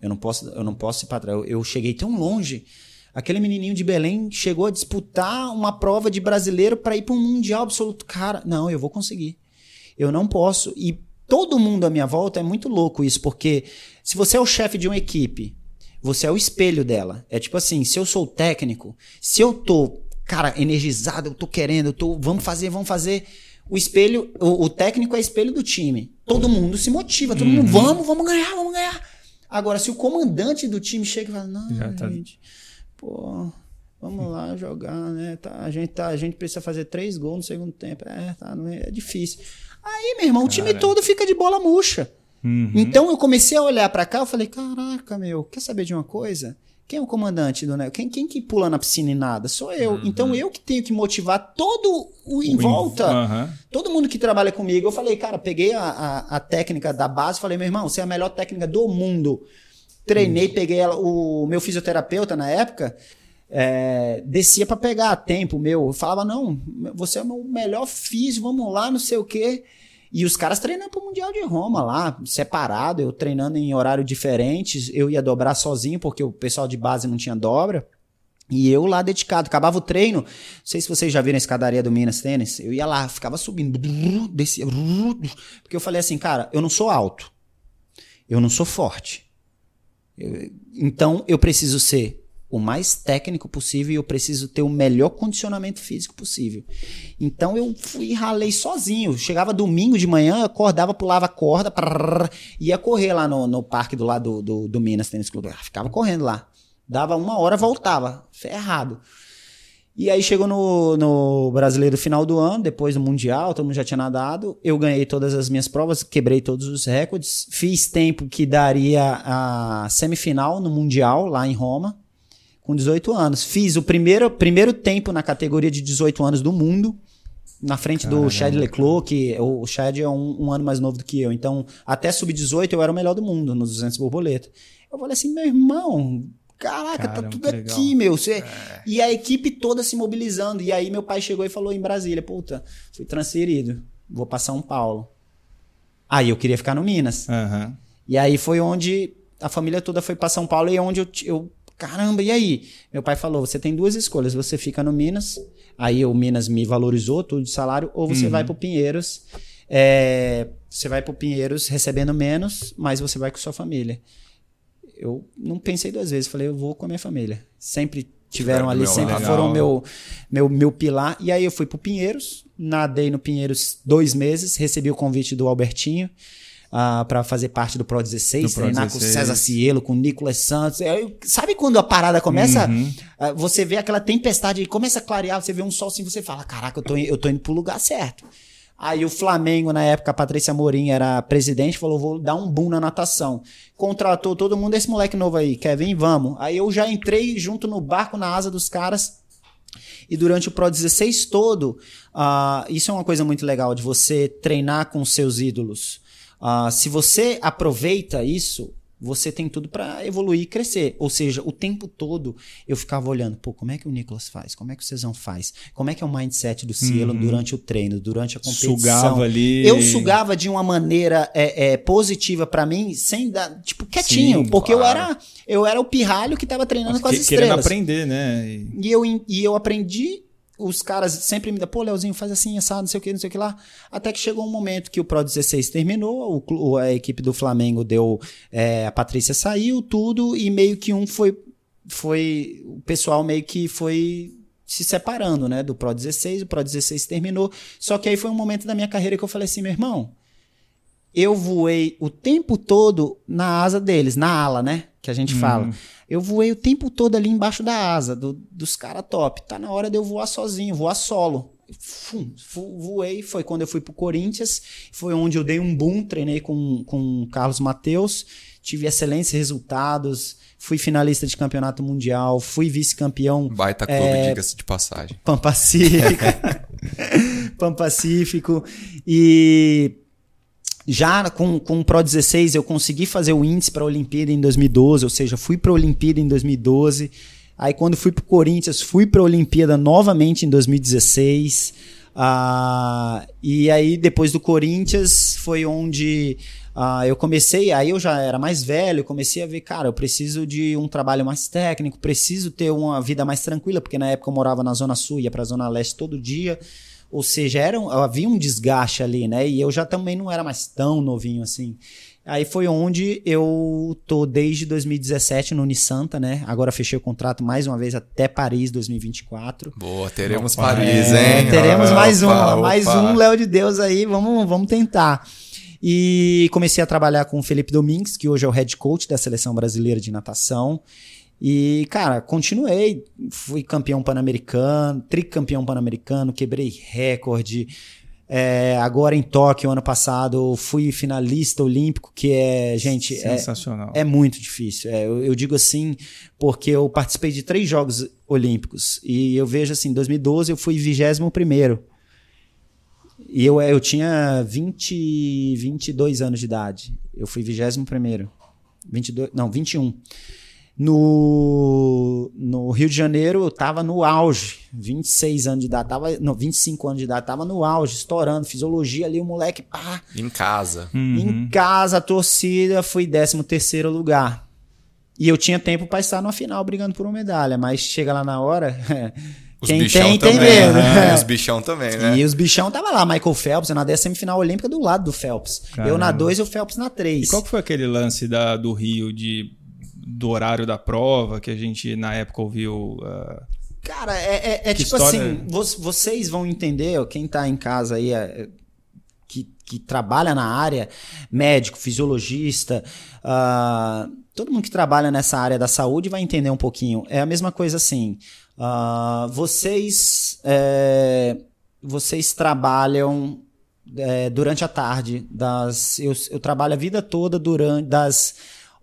eu não posso, eu não posso ir para trás. Eu, eu cheguei tão longe. Aquele menininho de Belém chegou a disputar uma prova de brasileiro para ir para um mundial absoluto. Cara, não, eu vou conseguir. Eu não posso. E todo mundo à minha volta é muito louco isso, porque se você é o chefe de uma equipe, você é o espelho dela. É tipo assim, se eu sou o técnico, se eu tô cara, energizado, eu tô querendo, eu tô, vamos fazer, vamos fazer. O espelho, o, o técnico é espelho do time. Todo mundo se motiva, todo uhum. mundo, vamos, vamos ganhar, vamos ganhar. Agora, se o comandante do time chega e fala, não, tá... gente, pô, vamos lá jogar, né? Tá, a, gente tá, a gente precisa fazer três gols no segundo tempo. É, tá, é, é difícil. Aí, meu irmão, o time todo fica de bola murcha. Uhum. Então eu comecei a olhar para cá, eu falei, caraca, meu, quer saber de uma coisa? Quem é o comandante do negócio? Quem, quem que pula na piscina e nada? Sou eu. Uhum. Então eu que tenho que motivar todo o em o volta. Uhum. Todo mundo que trabalha comigo. Eu falei, cara, peguei a, a, a técnica da base, falei, meu irmão, você é a melhor técnica do mundo. Treinei, uhum. peguei ela, o meu fisioterapeuta na época. É, descia para pegar tempo meu. Eu falava, não, você é o melhor físico, vamos lá, não sei o quê. E os caras treinando pro Mundial de Roma lá, separado, eu treinando em horário diferentes, eu ia dobrar sozinho, porque o pessoal de base não tinha dobra. E eu lá dedicado, acabava o treino. Não sei se vocês já viram a escadaria do Minas Tênis. Eu ia lá, ficava subindo, descia, porque eu falei assim, cara, eu não sou alto, eu não sou forte. Eu, então eu preciso ser o mais técnico possível e eu preciso ter o melhor condicionamento físico possível. Então eu fui e ralei sozinho. Chegava domingo de manhã, acordava, pulava corda, prrr, ia correr lá no, no parque do lado do, do, do Minas Tênis Clube. Ah, ficava correndo lá. Dava uma hora, voltava. Ferrado. E aí chegou no, no brasileiro final do ano, depois do Mundial, todo mundo já tinha nadado. Eu ganhei todas as minhas provas, quebrei todos os recordes. Fiz tempo que daria a semifinal no Mundial, lá em Roma com 18 anos. Fiz o primeiro, primeiro tempo na categoria de 18 anos do mundo, na frente Caramba. do Chad Leclerc, que o Chad é um, um, ano mais novo do que eu. Então, até sub-18 eu era o melhor do mundo nos 200 borboleta. Eu falei assim, meu irmão, caraca, tá Caramba, tá tudo aqui, meu. Você... É. E a equipe toda se mobilizando. E aí meu pai chegou e falou em Brasília, puta, fui transferido, vou para São Paulo. Aí eu queria ficar no Minas. Uhum. E aí foi onde a família toda foi para São Paulo e é onde eu, eu Caramba, e aí? Meu pai falou: você tem duas escolhas. Você fica no Minas, aí o Minas me valorizou tudo de salário, ou você uhum. vai pro Pinheiros. É, você vai pro Pinheiros recebendo menos, mas você vai com sua família. Eu não pensei duas vezes, falei, eu vou com a minha família. Sempre tiveram ali, sempre legal. foram meu, meu, meu pilar. E aí eu fui pro Pinheiros, nadei no Pinheiros dois meses, recebi o convite do Albertinho uh, ah, para fazer parte do Pro 16, do treinar 16. com César Cielo, com o Nicolas Santos. É, sabe quando a parada começa? Uhum. Uh, você vê aquela tempestade e começa a clarear, você vê um sol assim, você fala: Caraca, eu tô, eu tô indo pro lugar certo. Aí o Flamengo, na época, a Patrícia Morim era presidente, falou: vou dar um boom na natação. Contratou todo mundo, esse moleque novo aí, Kevin, vamos. Aí eu já entrei junto no barco, na asa dos caras. E durante o Pro 16 todo, uh, isso é uma coisa muito legal de você treinar com seus ídolos. Uh, se você aproveita isso, você tem tudo para evoluir e crescer. Ou seja, o tempo todo eu ficava olhando, pô, como é que o Nicolas faz? Como é que o Cezão faz? Como é que é o mindset do Cielo uhum. durante o treino, durante a competição? Sugava ali. Eu sugava de uma maneira é, é, positiva para mim, sem dar, tipo, quietinho, Sim, porque claro. eu era eu era o pirralho que tava treinando Mas com as que, estrelas. Aprender, né? E... e eu, e eu aprendi os caras sempre me dão, pô, Leozinho, faz assim, assado, não sei o que, não sei o que lá. Até que chegou um momento que o Pro 16 terminou, o, a equipe do Flamengo deu. É, a Patrícia saiu, tudo, e meio que um foi. foi o pessoal meio que foi se separando, né? Do Pro 16, o Pro 16 terminou. Só que aí foi um momento da minha carreira que eu falei assim, meu irmão, eu voei o tempo todo na asa deles, na ala, né? Que a gente hum. fala. Eu voei o tempo todo ali embaixo da asa do, dos caras top. Tá na hora de eu voar sozinho, voar solo. fum, fu- voei. Foi quando eu fui pro Corinthians. Foi onde eu dei um boom, treinei com, com o Carlos Mateus. Tive excelentes resultados. Fui finalista de campeonato mundial. Fui vice-campeão Baita clube, É. diga-se de passagem. Pan Pacífico. Pan Pacífico. E já com, com o Pro 16 eu consegui fazer o índice para a Olimpíada em 2012, ou seja, fui para a Olimpíada em 2012. Aí quando fui para o Corinthians, fui para a Olimpíada novamente em 2016. Ah, e aí depois do Corinthians foi onde ah, eu comecei, aí eu já era mais velho, comecei a ver, cara, eu preciso de um trabalho mais técnico, preciso ter uma vida mais tranquila, porque na época eu morava na Zona Sul, ia pra Zona Leste todo dia, ou seja, era um- havia um desgaste ali, né? E eu já também não era mais tão novinho assim. Aí foi onde eu tô desde 2017 no Unisanta, né? Agora fechei o contrato mais uma vez até Paris 2024. Boa, teremos Opa, Paris, É, hein? teremos Opa, mais uma, opa. mais um Léo de Deus aí, vamos, vamos tentar. E comecei a trabalhar com o Felipe Domingues, que hoje é o head coach da seleção brasileira de natação. E, cara, continuei, fui campeão pan-americano, tricampeão pan-americano, quebrei recorde. É, agora em Tóquio, ano passado, fui finalista olímpico, que é, gente, é, Sensacional. é muito difícil. É, eu, eu digo assim porque eu participei de três Jogos Olímpicos e eu vejo assim, em 2012 eu fui 21 primeiro. E eu, eu tinha 20, 22 anos de idade. Eu fui 21 primeiro. 22, não, 21. No, no Rio de Janeiro eu tava no auge, 26 anos de idade, tava, não, 25 anos de idade, tava no auge, estourando, fisiologia ali, o moleque, pá, Em casa. Uhum. em casa, a torcida, fui 13 terceiro lugar. E eu tinha tempo para estar na final brigando por uma medalha, mas chega lá na hora, Os quem bichão tem, tem também. medo. né? Os bichão também, né? E os bichão tava lá, Michael Phelps, eu nadei a semifinal olímpica do lado do Phelps. Eu na Caramba. 2 e o Phelps na 3. E qual que foi aquele lance da, do Rio de, do horário da prova que a gente na época ouviu? ah, Cara, é, é- é tipo história- assim, vo- vocês vão entender, quem tá em casa aí, é, que, que trabalha na área, médico, fisiologista, ah, todo mundo que trabalha nessa área da saúde vai entender um pouquinho. É a mesma coisa assim, ah, vocês, é, vocês trabalham é, durante a tarde, das, eu, eu trabalho a vida toda durante das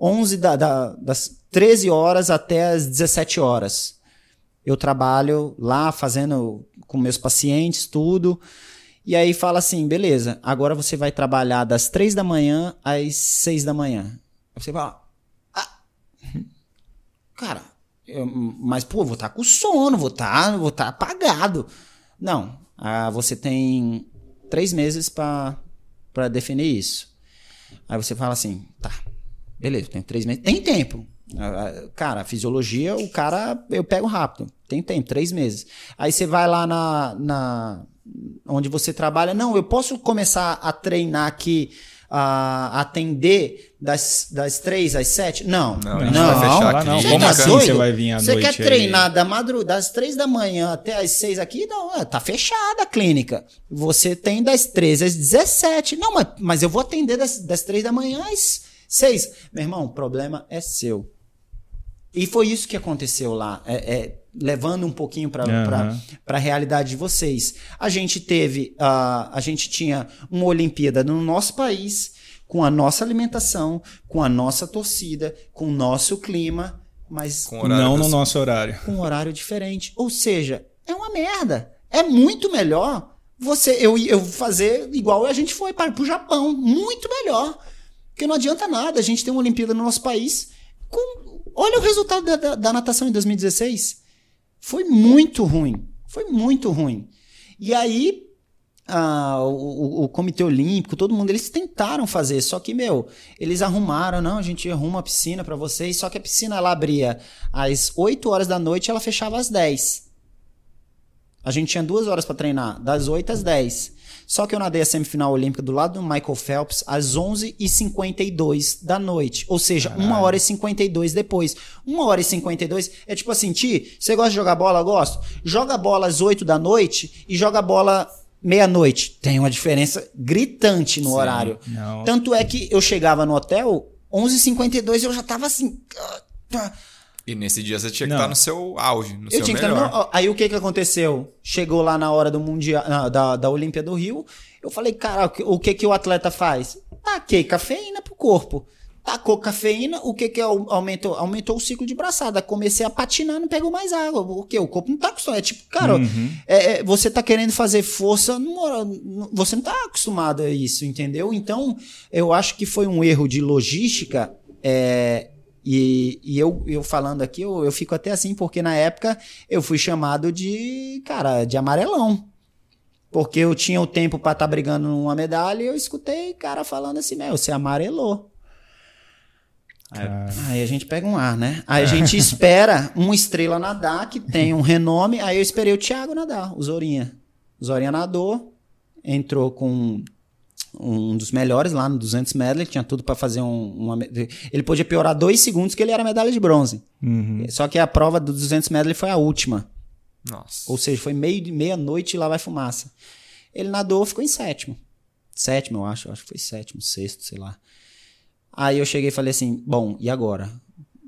11 da, da- das 13 horas até as 17 horas. Eu trabalho lá fazendo com meus pacientes, tudo. E aí fala assim, beleza, agora você vai trabalhar das 3 da manhã às 6 da manhã. Você fala, ah, cara, eu- mas pô, vou estar com sono, vou estar vou tá apagado. Não, ah, você tem três meses para definir isso. Aí você fala assim, tá, beleza, tem três meses. Tem tempo. Ah, ah, Cara, a fisiologia, o cara, eu pego rápido. Tem tempo, três meses. Aí você vai lá na, na onde você trabalha. Não, eu posso começar a treinar aqui, a atender das, das três às sete? Não, Não, não. gente vai fechar aqui. não. Você Como tá assim doido? você vai vir à Você noite quer aí? treinar da madru das três da manhã até as seis aqui? Não, é, tá fechada a clínica. Você tem das 13 às 17. Não, mas, mas eu vou atender das, das três da manhã às seis. Meu irmão, o problema é seu. E foi isso que aconteceu lá. É, é, levando um pouquinho para Aham. a realidade de vocês. A gente teve, ah, a gente tinha uma Olimpíada no nosso país, com a nossa alimentação, com a nossa torcida, com o nosso clima, mas não no nosso horário. com um horário diferente. Ou seja, é uma merda. É muito melhor você eu, eu fazer igual a gente foi para o Japão. Muito melhor. Porque não adianta nada a gente ter uma Olimpíada no nosso país. com- olha o resultado da, da- da natação em 2016. Foi muito ruim. Foi muito ruim. E aí, o, o- Comitê Olímpico, todo mundo, eles tentaram fazer, só que, meu, eles arrumaram, não, a gente arruma a piscina pra vocês, só que a piscina ela abria às 8 horas da noite ela fechava às 10. A gente tinha duas horas pra treinar, das 8 às 10. Só que eu nadei a semifinal olímpica do lado do Michael Phelps às 11h52 da noite. Ou seja, 1 hora e 52 depois. 1 hora e 52 é tipo assim, Ti, você gosta de jogar bola? Eu gosto. Joga bola às 8 da noite e joga bola meia-noite. Tem uma diferença gritante no horário. não. Tanto é que eu chegava no hotel, 11h52 eu já tava assim. E nesse dia você tinha que Não. estar no seu auge, no Eu seu tinha que estar melhor. no meu- Aí o que que aconteceu? Chegou lá na hora do mundial, na- da, da Olímpia do Rio, eu falei, cara, o que- o que que o atleta faz? Taquei cafeína pro corpo. Tacou cafeína, o que que au- aumentou? Aumentou o ciclo de braçada. Comecei a patinar, não pegou mais água. Porque o corpo não tá acostumado. É tipo, cara, é- é, você tá querendo fazer força, não- não- você não tá acostumado a isso, entendeu? Então, eu acho que foi um erro de logística. é, e, e eu, eu falando aqui, eu, eu fico até assim, porque na época eu fui chamado de, cara, de amarelão. Porque eu tinha o tempo pra estar brigando numa medalha e eu escutei cara falando assim, meu, você amarelou. Aí, aí a gente pega um ar, né? Aí a gente espera uma estrela nadar que tem um renome. Aí eu esperei o Thiago nadar, o Zorinha. O Zorinha nadou, entrou com um dos melhores lá no 200 medley, tinha tudo pra fazer um, uma. Ele podia piorar dois segundos que ele era medalha de bronze. Uhum. Só que a prova do 200 medley foi a última. Nossa. Ou seja, foi meio meia-noite e lá vai fumaça. Ele nadou, ficou em sétimo. Sétimo, eu acho. eu Acho que foi sétimo, sexto, sei lá. Aí eu cheguei e falei assim: bom, e agora?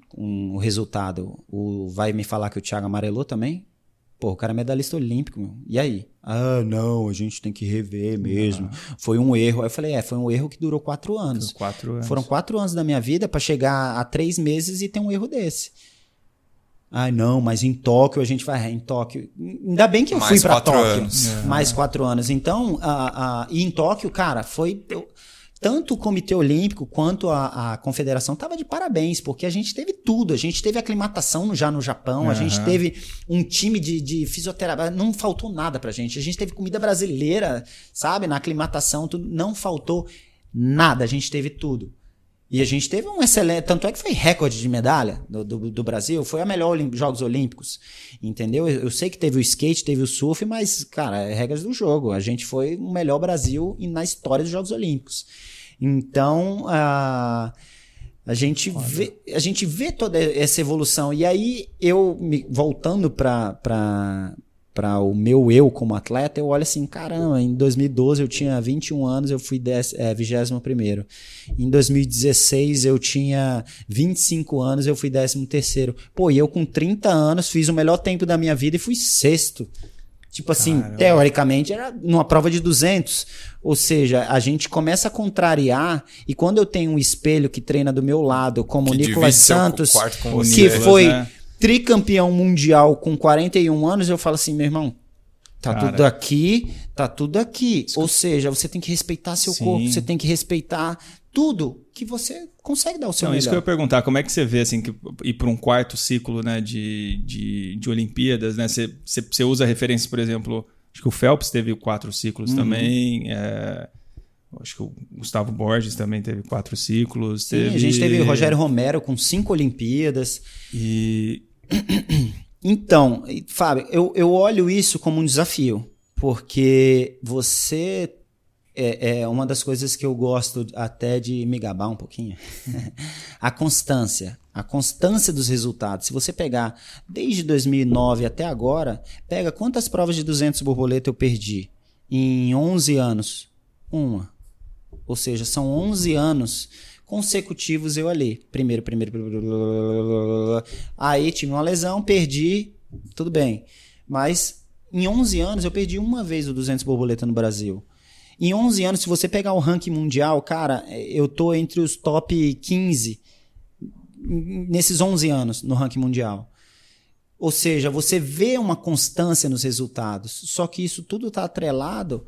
Com o resultado, o, vai me falar que o Thiago amarelou também? Pô, o cara é medalhista olímpico, meu. E aí? Ah, não, a gente tem que rever mesmo. Foi um erro. Aí eu falei: é, foi um erro que durou quatro anos. Quatro anos. Foram quatro anos da minha vida pra chegar a três meses e ter um erro desse. Ai, não, mas em Tóquio a gente vai. é, Em Tóquio. Ainda bem que eu Mais fui pra quatro Tóquio. anos. Mais quatro anos. Então, a, a- e em Tóquio, cara, foi. eu- tanto o Comitê Olímpico quanto a, a Confederação tava de parabéns, porque a gente teve tudo. A gente teve aclimatação já no Japão, a gente teve um time de, de fisioterapia. Não faltou nada pra gente. A gente teve comida brasileira, sabe? Na aclimatação, tudo. Não faltou nada. A gente teve tudo. E a gente teve um excelente. Tanto é que foi recorde de medalha do, do, do Brasil. Foi a melhor Olim- Jogos Olímpicos. Entendeu? Eu, eu sei que teve o skate, teve o surf, mas, cara, é regras do jogo. A gente foi o melhor Brasil na história dos Jogos Olímpicos. Então, a. A gente, vê, a gente vê toda essa evolução. E aí, eu, me- voltando para o meu eu como atleta, eu olho assim: caramba, em 2012 eu tinha 21 anos, eu fui é, 21. Em 2016 eu tinha 25 anos, eu fui 13. Pô, e eu com 30 anos fiz o melhor tempo da minha vida e fui sexto. Tipo assim, Caramba. teoricamente era numa prova de 200. Ou seja, a gente começa a contrariar e quando eu tenho um espelho que treina do meu lado, como o Que Nicolas divide seu Santos, com O que Nicolas, foi né? Tricampeão mundial com 41 anos, eu falo assim, meu irmão, tá Cara. tudo aqui, tá tudo aqui. Ou seja, você tem que respeitar seu Sim. corpo, você tem que respeitar tudo que você consegue dar o seu Então, isso que eu ia melhor. perguntar, como é que você vê assim, que, ir para um quarto ciclo né, de, de, de Olimpíadas, né? Você, você, você usa referências, por exemplo, acho que o Phelps teve quatro ciclos Uhum. também. é, acho que o Gustavo Borges também teve quatro ciclos. Sim, teve... a gente teve o Rogério Romero com cinco Olimpíadas. E Então, Fábio, eu, eu olho isso como um desafio, porque você é, é uma das coisas que eu gosto até de me gabar um pouquinho. a constância. A constância dos resultados. Se você pegar desde 2009 até agora, pega quantas provas de 200 borboleta eu perdi em 11 anos? Uma. Ou seja, são 11 anos consecutivos eu ali. Primeiro, primeiro, primeiro. Aí tive uma lesão, perdi, tudo bem. Mas em 11 anos eu perdi uma vez o 200 borboleta no Brasil. Em 11 anos, se você pegar o ranking mundial, cara, eu tô entre os top 15 nesses 11 anos no ranking mundial. Ou seja, você vê uma constância nos resultados, só que isso tudo está atrelado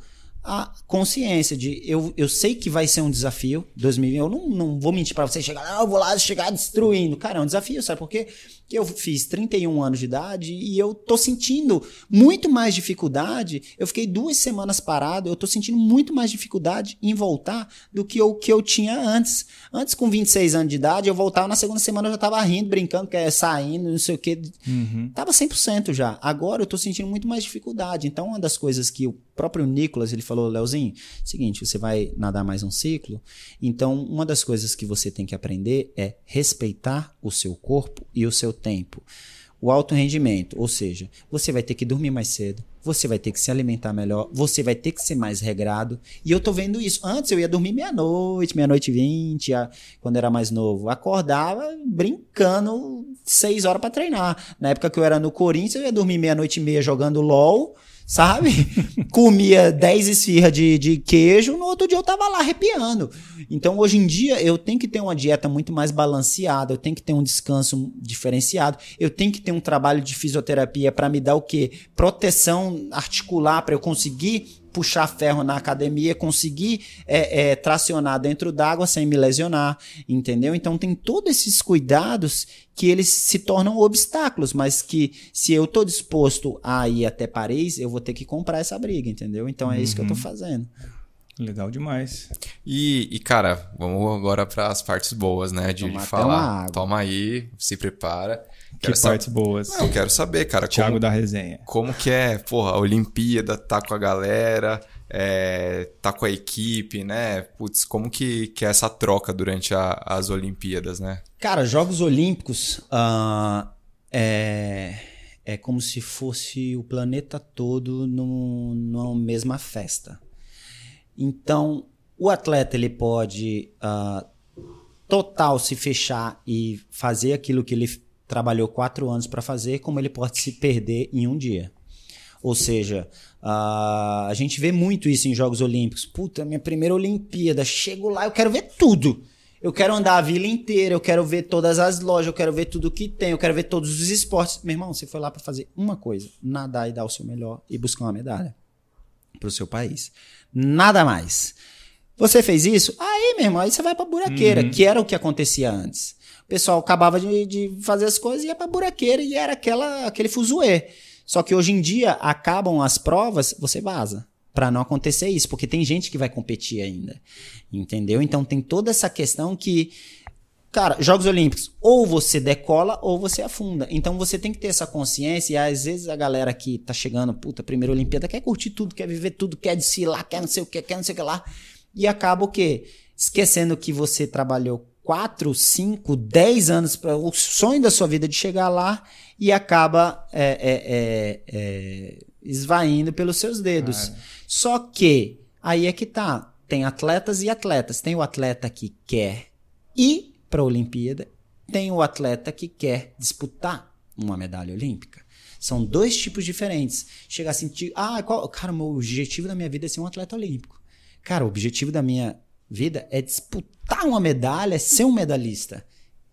à consciência de eu, eu sei que vai ser um desafio 2020. Eu não, não vou mentir para você chegar "Ah, eu vou lá chegar destruindo. Cara, é um desafio, sabe por quê? Porque eu fiz 31 anos de idade e eu tô sentindo muito mais dificuldade. Eu fiquei duas semanas parado, eu tô sentindo muito mais dificuldade em voltar do que o que eu tinha antes. Antes, com 26 anos de idade, eu voltava na segunda semana, eu já tava rindo, brincando, que é saindo, não sei o quê. Tava 100% já. Agora eu tô sentindo muito mais dificuldade. Então, uma das coisas que o próprio Nicolas, ele falou, Leozinho, seguinte, você vai nadar mais um ciclo, então uma das coisas que você tem que aprender é respeitar o seu corpo e o seu tempo. o alto rendimento. Ou seja, você vai ter que dormir mais cedo, você vai ter que se alimentar melhor, você vai ter que ser mais regrado. E eu tô vendo isso. Antes eu ia dormir meia-noite, meia-noite vinte, quando era mais novo. Acordava brincando seis horas para treinar. Na época que eu era no Corinthians, eu ia dormir meia-noite e meia jogando LOL sabe? Comia 10 esfirras de, de queijo, no outro dia eu tava lá arrepiando. Então, hoje em dia, eu tenho que ter uma dieta muito mais balanceada, eu tenho que ter um descanso diferenciado, eu tenho que ter um trabalho de fisioterapia para me dar o quê? Proteção articular, para eu conseguir puxar ferro na academia, conseguir é, é, tracionar dentro d'água sem me lesionar, entendeu? Então tem todos esses cuidados que eles se tornam obstáculos, mas que se eu tô disposto a ir até Paris, eu vou ter que comprar essa briga, entendeu? Então é uhum. isso que eu tô uhum. fazendo. Legal demais. E, e cara, vamos agora para as partes boas, né? De, de falar. Toma aí, se prepara. Quero que partes boas. Não, eu quero saber, cara. Thiago como, da resenha. Como que é, porra, a Olimpíada, tá com a galera, é, tá com a equipe, né? Putz, como que, que é essa troca durante a, as Olimpíadas, né? Cara, Jogos Olímpicos uh, é, é como se fosse o planeta todo no, numa mesma festa. Então, o atleta ele pode uh, total se fechar e fazer aquilo que ele trabalhou quatro anos para fazer, como ele pode se perder em um dia. Ou seja, uh, a gente vê muito isso em Jogos Olímpicos. Puta, minha primeira Olimpíada, chego lá, eu quero ver tudo. Eu quero andar a vila inteira, eu quero ver todas as lojas, eu quero ver tudo que tem, eu quero ver todos os esportes. Meu irmão, você foi lá para fazer uma coisa: nadar e dar o seu melhor e buscar uma medalha para o seu país. Nada mais. Você fez isso? Aí, meu irmão, aí você vai pra buraqueira, uhum. que era o que acontecia antes. O pessoal acabava de, de fazer as coisas e ia pra buraqueira e era aquela, aquele fuzuê. Só que hoje em dia, acabam as provas, você vaza. para não acontecer isso, porque tem gente que vai competir ainda. Entendeu? Então tem toda essa questão que Cara, Jogos Olímpicos, ou você decola ou você afunda. Então você tem que ter essa consciência. E às vezes a galera que tá chegando, puta, primeira Olimpíada, quer curtir tudo, quer viver tudo, quer desfilar, quer não sei o que, quer não sei o que lá. E acaba o quê? Esquecendo que você trabalhou 4, 5, 10 anos para o sonho da sua vida de chegar lá e acaba é, é, é, é esvaindo pelos seus dedos. Só que aí é que tá. Tem atletas e atletas. Tem o atleta que quer ir para a Olimpíada, tem o atleta que quer disputar uma medalha olímpica. São dois tipos diferentes. Chegar a sentir, ah, qual, cara, meu objetivo da minha vida é ser um atleta olímpico. Cara, o objetivo da minha vida é disputar uma medalha, é ser um medalhista.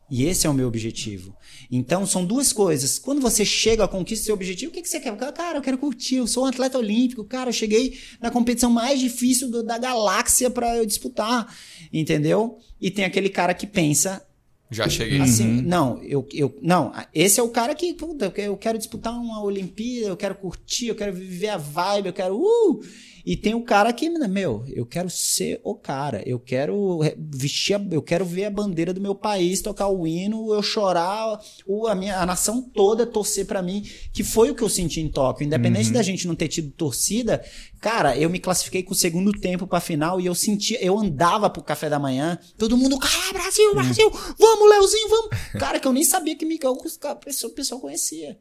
E esse é o meu objetivo. Então, são duas coisas. Quando você chega a conquista seu objetivo, o que, que você quer? Cara, eu quero curtir, eu sou um atleta olímpico. Cara, eu cheguei na competição mais difícil do, da galáxia para eu disputar. Entendeu? E tem aquele cara que pensa. Já cheguei. Assim, uhum. Não, eu, eu, não, esse é o cara que, puta, eu quero disputar uma Olimpíada, eu quero curtir, eu quero viver a vibe, eu quero. Uh! E tem o cara que, meu, eu quero ser o cara. Eu quero vestir, a, eu quero ver a bandeira do meu país, tocar o hino, eu chorar, o, a, minha, a nação toda torcer para mim, que foi o que eu senti em Tóquio. Independente uhum. da gente não ter tido torcida, cara, eu me classifiquei com o segundo tempo pra final e eu sentia, eu andava pro café da manhã, todo mundo, cara, Brasil, uhum. Brasil, vamos, Leozinho, vamos. Cara, que eu nem sabia que Miguel, o pessoal conhecia.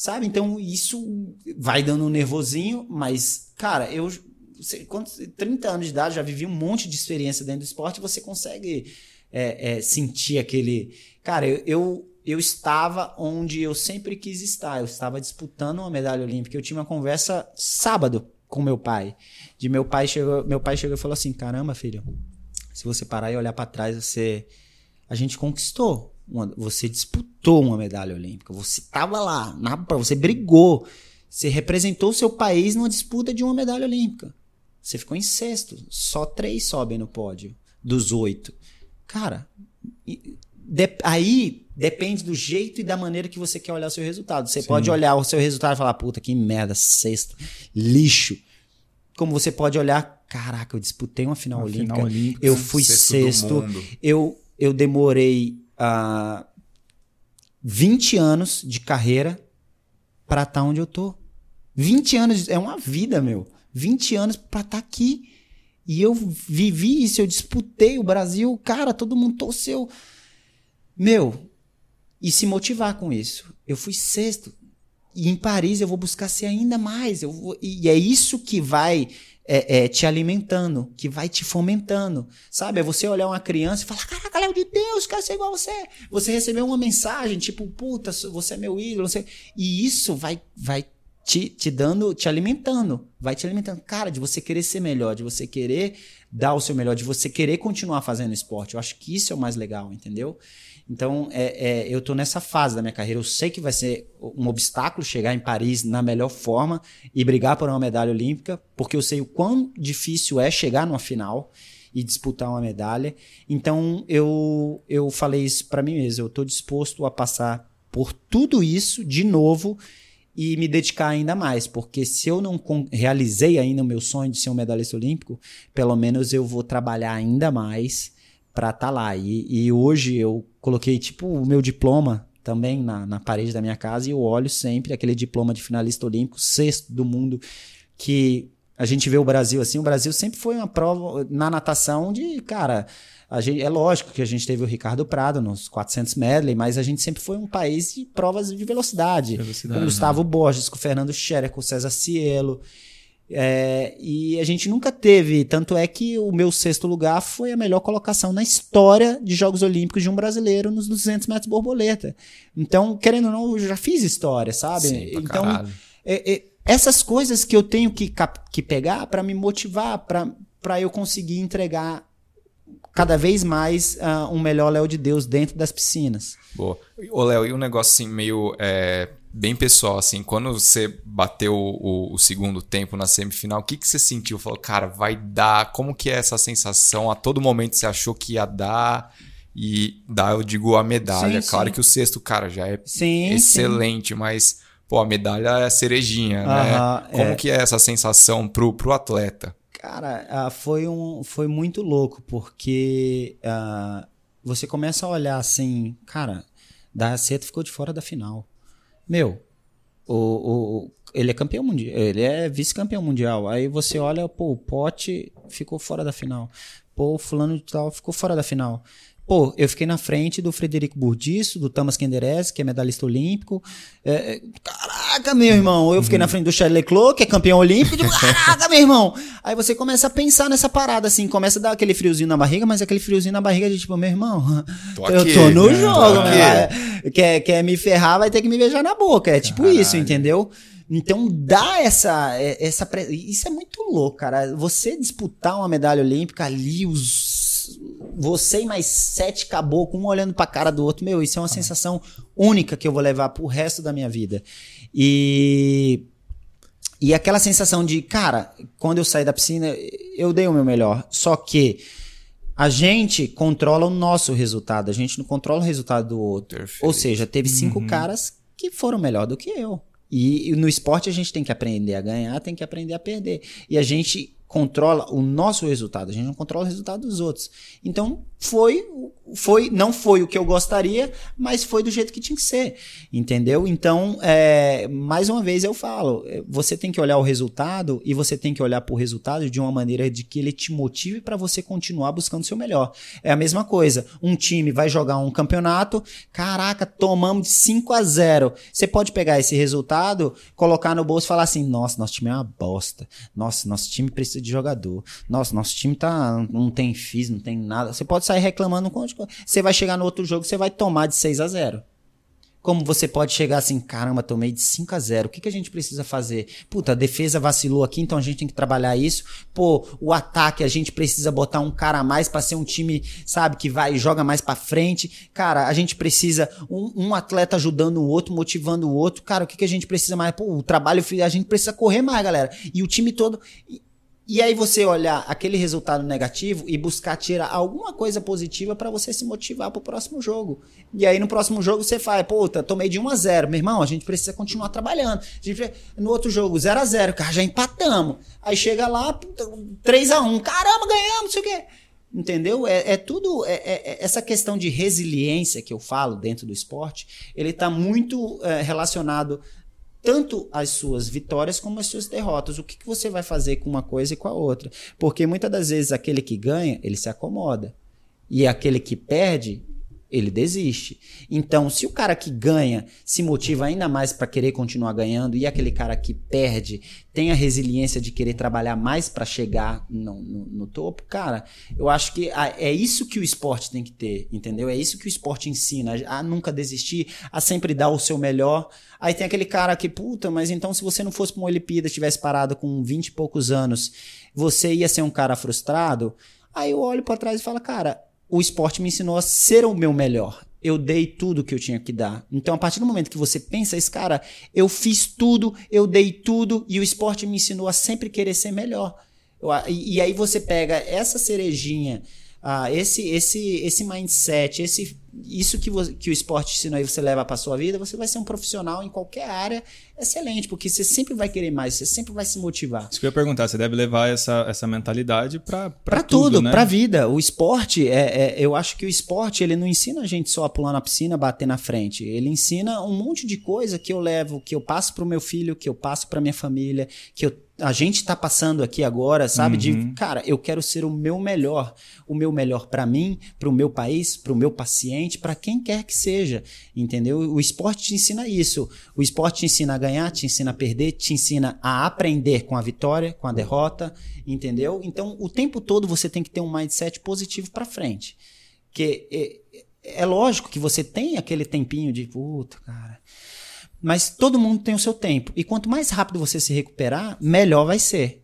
Sabe? Então isso vai dando um nervosinho, mas, cara, eu. Quando, 30 anos de idade, já vivi um monte de experiência dentro do esporte, você consegue é, é, sentir aquele. Cara, eu, eu, eu estava onde eu sempre quis estar. Eu estava disputando uma medalha olímpica. Eu tinha uma conversa sábado com meu pai. De meu pai chegou, meu pai chegou e falou assim: "Caramba, filho, se você parar e olhar para trás, você a gente conquistou uma, você disputou uma medalha olímpica, você estava lá, na, você brigou, você representou o seu país numa disputa de uma medalha olímpica. Você ficou em sexto, só três sobem no pódio dos oito. Cara, de, aí depende do jeito e da maneira que você quer olhar o seu resultado. Você Sim. pode olhar o seu resultado e falar, puta, que merda, sexto, lixo. Como você pode olhar, caraca, eu disputei uma final, uma olímpica, final olímpica, eu fui sexto, eu, eu demorei uh, 20 anos de carreira para estar tá onde eu tô. 20 anos é uma vida, meu. 20 anos para estar tá aqui. E eu vivi isso, eu disputei o Brasil, cara, todo mundo torceu. Meu, e se motivar com isso. Eu fui sexto. E em Paris eu vou buscar ser ainda mais. Eu vou, e é isso que vai é, é, te alimentando, que vai te fomentando. Sabe? É você olhar uma criança e falar: Caraca, Léo de Deus, quero ser igual a você. Você recebeu uma mensagem tipo: Puta, você é meu ídolo. Você... E isso vai, vai te, te dando, te alimentando. Vai te alimentando. Cara, de você querer ser melhor, de você querer dar o seu melhor, de você querer continuar fazendo esporte. Eu acho que isso é o mais legal, entendeu? Então, é, é, eu estou nessa fase da minha carreira. Eu sei que vai ser um obstáculo chegar em Paris na melhor forma e brigar por uma medalha olímpica, porque eu sei o quão difícil é chegar numa final e disputar uma medalha. Então, eu, eu falei isso para mim mesmo. Eu estou disposto a passar por tudo isso de novo e me dedicar ainda mais, porque se eu não realizei ainda o meu sonho de ser um medalhista olímpico, pelo menos eu vou trabalhar ainda mais para estar tá lá. E, e, hoje eu coloquei tipo o meu diploma também na, na parede da minha casa e eu olho sempre aquele diploma de finalista olímpico, sexto do mundo, que a gente vê o Brasil assim. O Brasil sempre foi uma prova na natação de, cara, a gente, é lógico que a gente teve o Ricardo Prado nos 400 medley, mas a gente sempre foi um país de provas de velocidade. velocidade com o Gustavo né? Borges, com o Fernando Scherer, com o César Cielo. É, e a gente nunca teve, tanto é que o meu sexto lugar foi a melhor colocação na história de Jogos Olímpicos de um brasileiro nos 200 metros borboleta. Então, querendo ou não, eu já fiz história, sabe? Sim, então, é, é, essas coisas que eu tenho que, que pegar para me motivar, para eu conseguir entregar cada vez mais uh, um melhor Léo de Deus dentro das piscinas. Boa. Ô, Léo, e um negócio assim meio é, bem pessoal, assim, quando você bateu o, o, segundo tempo na semifinal, o que, que você sentiu? Falou, cara, vai dar. Como que é essa sensação? A todo momento você achou que ia dar e dar, eu digo, a medalha. Sim, claro sim. que o sexto, cara, já é sim, excelente, mas pô, a medalha é a cerejinha, né? Como é. que é essa sensação pro, pro atleta? Cara, uh, foi, um, foi muito louco, porque uh, você começa a olhar assim, cara, da Raceta ficou de fora da final. Meu, o, o, ele é campeão mundial, ele é vice-campeão mundial. Aí você olha, pô, o Pote ficou fora da final. Pô, o fulano de tal ficou fora da final. Pô, eu fiquei na frente do Frederico Burdiço, do Thomas Kenderes, que é medalhista olímpico. É, é, caraca, meu irmão. Eu fiquei uhum. na frente do Charles Leclerc, que é campeão olímpico. Digo, caraca, meu irmão. Aí você começa a pensar nessa parada, assim. Começa a dar aquele friozinho na barriga, mas aquele friozinho na barriga de tipo, meu irmão, tô eu aqui, tô no né? jogo. Tô né? quer, quer me ferrar, vai ter que me beijar na boca. É tipo Caralho. isso, entendeu? Então dá essa, é, essa. Isso é muito louco, cara. Você disputar uma medalha olímpica ali, os você e mais sete caboclos, um olhando pra cara do outro. Meu, isso é uma sensação única que eu vou levar pro resto da minha vida. E. E aquela sensação de, cara, quando eu saí da piscina, eu dei o meu melhor. Só que a gente controla o nosso resultado, a gente não controla o resultado do outro. Perfeito. Ou seja, teve cinco uhum. caras que foram melhor do que eu. E, e no esporte a gente tem que aprender a ganhar, tem que aprender a perder. E a gente controla o nosso resultado, a gente não controla o resultado dos outros. Então, foi, foi não foi o que eu gostaria, mas foi do jeito que tinha que ser, entendeu? Então, é, mais uma vez eu falo, é, você tem que olhar o resultado e você tem que olhar para o resultado de uma maneira de que ele te motive para você continuar buscando o seu melhor. É a mesma coisa, um time vai jogar um campeonato, caraca, tomamos de 5 a 0. Você pode pegar esse resultado, colocar no bolso e falar assim: "Nossa, nosso time é uma bosta. Nossa, nosso time precisa de jogador. Nossa, nosso time tá não tem FIS, não tem nada. Você pode sair reclamando você vai chegar no outro jogo, você vai tomar de 6 a 0. Como você pode chegar assim, caramba, tomei de 5 a 0. O que, que a gente precisa fazer? Puta, a defesa vacilou aqui, então a gente tem que trabalhar isso. Pô, o ataque, a gente precisa botar um cara a mais para ser um time, sabe, que vai e joga mais para frente. Cara, a gente precisa um, um, atleta ajudando o outro, motivando o outro. Cara, o que, que a gente precisa mais? Pô, o trabalho, a gente precisa correr mais, galera. E o time todo. Aí você olhar aquele resultado negativo e buscar tirar alguma coisa positiva para você se motivar pro próximo jogo. E aí no próximo jogo você faz, puta, tomei de 1 a 0, meu irmão, a gente precisa continuar trabalhando. Gente, no outro jogo 0 a 0, cara, já empatamos. Aí chega lá, puta, 3 a 1, caramba, ganhamos, não sei o quê. Entendeu? É, é tudo. É, é, é, essa questão de resiliência que eu falo dentro do esporte, ele está muito é, relacionado tanto as suas vitórias como as suas derrotas. O que, que você vai fazer com uma coisa e com a outra? Porque muitas das vezes aquele que ganha, ele se acomoda. E aquele que perde, ele desiste. Então, se o cara que ganha se motiva ainda mais para querer continuar ganhando e aquele cara que perde tem a resiliência de querer trabalhar mais para chegar no, no, no, topo, cara, eu acho que é isso que o esporte tem que ter, entendeu? É isso que o esporte ensina, a nunca desistir, a sempre dar o seu melhor. Aí tem aquele cara que, puta, mas então se você não fosse para uma Olimpíada, tivesse parado com 20 e poucos anos, você ia ser um cara frustrado? Aí eu olho para trás e falo, cara, o esporte me ensinou a ser o meu melhor. Eu dei tudo que eu tinha que dar. Então, a partir do momento que você pensa isso, cara, eu fiz tudo, eu dei tudo e o esporte me ensinou a sempre querer ser melhor. Eu, e, e, aí você pega essa cerejinha, esse, esse, esse mindset, esse isso que, você, que o esporte ensina aí você leva para sua vida, você vai ser um profissional em qualquer área excelente, porque você sempre vai querer mais, você sempre vai se motivar. Isso que eu ia perguntar, você deve levar essa, essa mentalidade para tudo, tudo né? para vida. O esporte, é, é, eu acho que o esporte ele não ensina a gente só a pular na piscina, bater na frente. Ele ensina um monte de coisa que eu levo, que eu passo para o meu filho, que eu passo para minha família, que eu a gente está passando aqui agora, sabe? Uhum. De, cara, eu quero ser o meu melhor. O meu melhor para mim, para o meu país, para o meu paciente, para quem quer que seja. Entendeu? O esporte te ensina isso. O esporte te ensina a ganhar, te ensina a perder, te ensina a aprender com a vitória, com a derrota. Entendeu? Então, o tempo todo você tem que ter um mindset positivo para frente. Que é, é lógico que você tem aquele tempinho de, puta, cara mas todo mundo tem o seu tempo. E quanto mais rápido você se recuperar, melhor vai ser.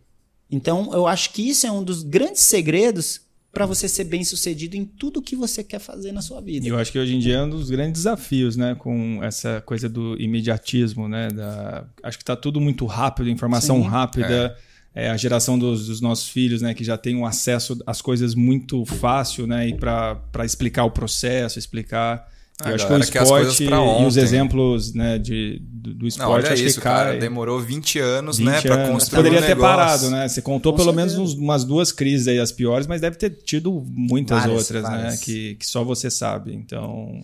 Então, eu acho que isso é um dos grandes segredos para você ser bem sucedido em tudo que você quer fazer na sua vida. E eu acho que hoje em dia é um dos grandes desafios, né, com essa coisa do imediatismo, né, da... acho que está tudo muito rápido, informação Sim. rápida. É. é. a geração dos, dos, nossos filhos, né, que já tem um acesso às coisas muito fácil, né, e para explicar o processo, explicar eu acho que o esporte e os exemplos né, de, do, do esporte Não, acho isso, que cai... cara, demorou 20 anos 20 né, para construir Poderia um ter parado, né? Você contou Com pelo certeza. menos umas duas crises aí, as piores, mas deve ter tido muitas várias, outras, né, várias. né? Que, que só você sabe. Então.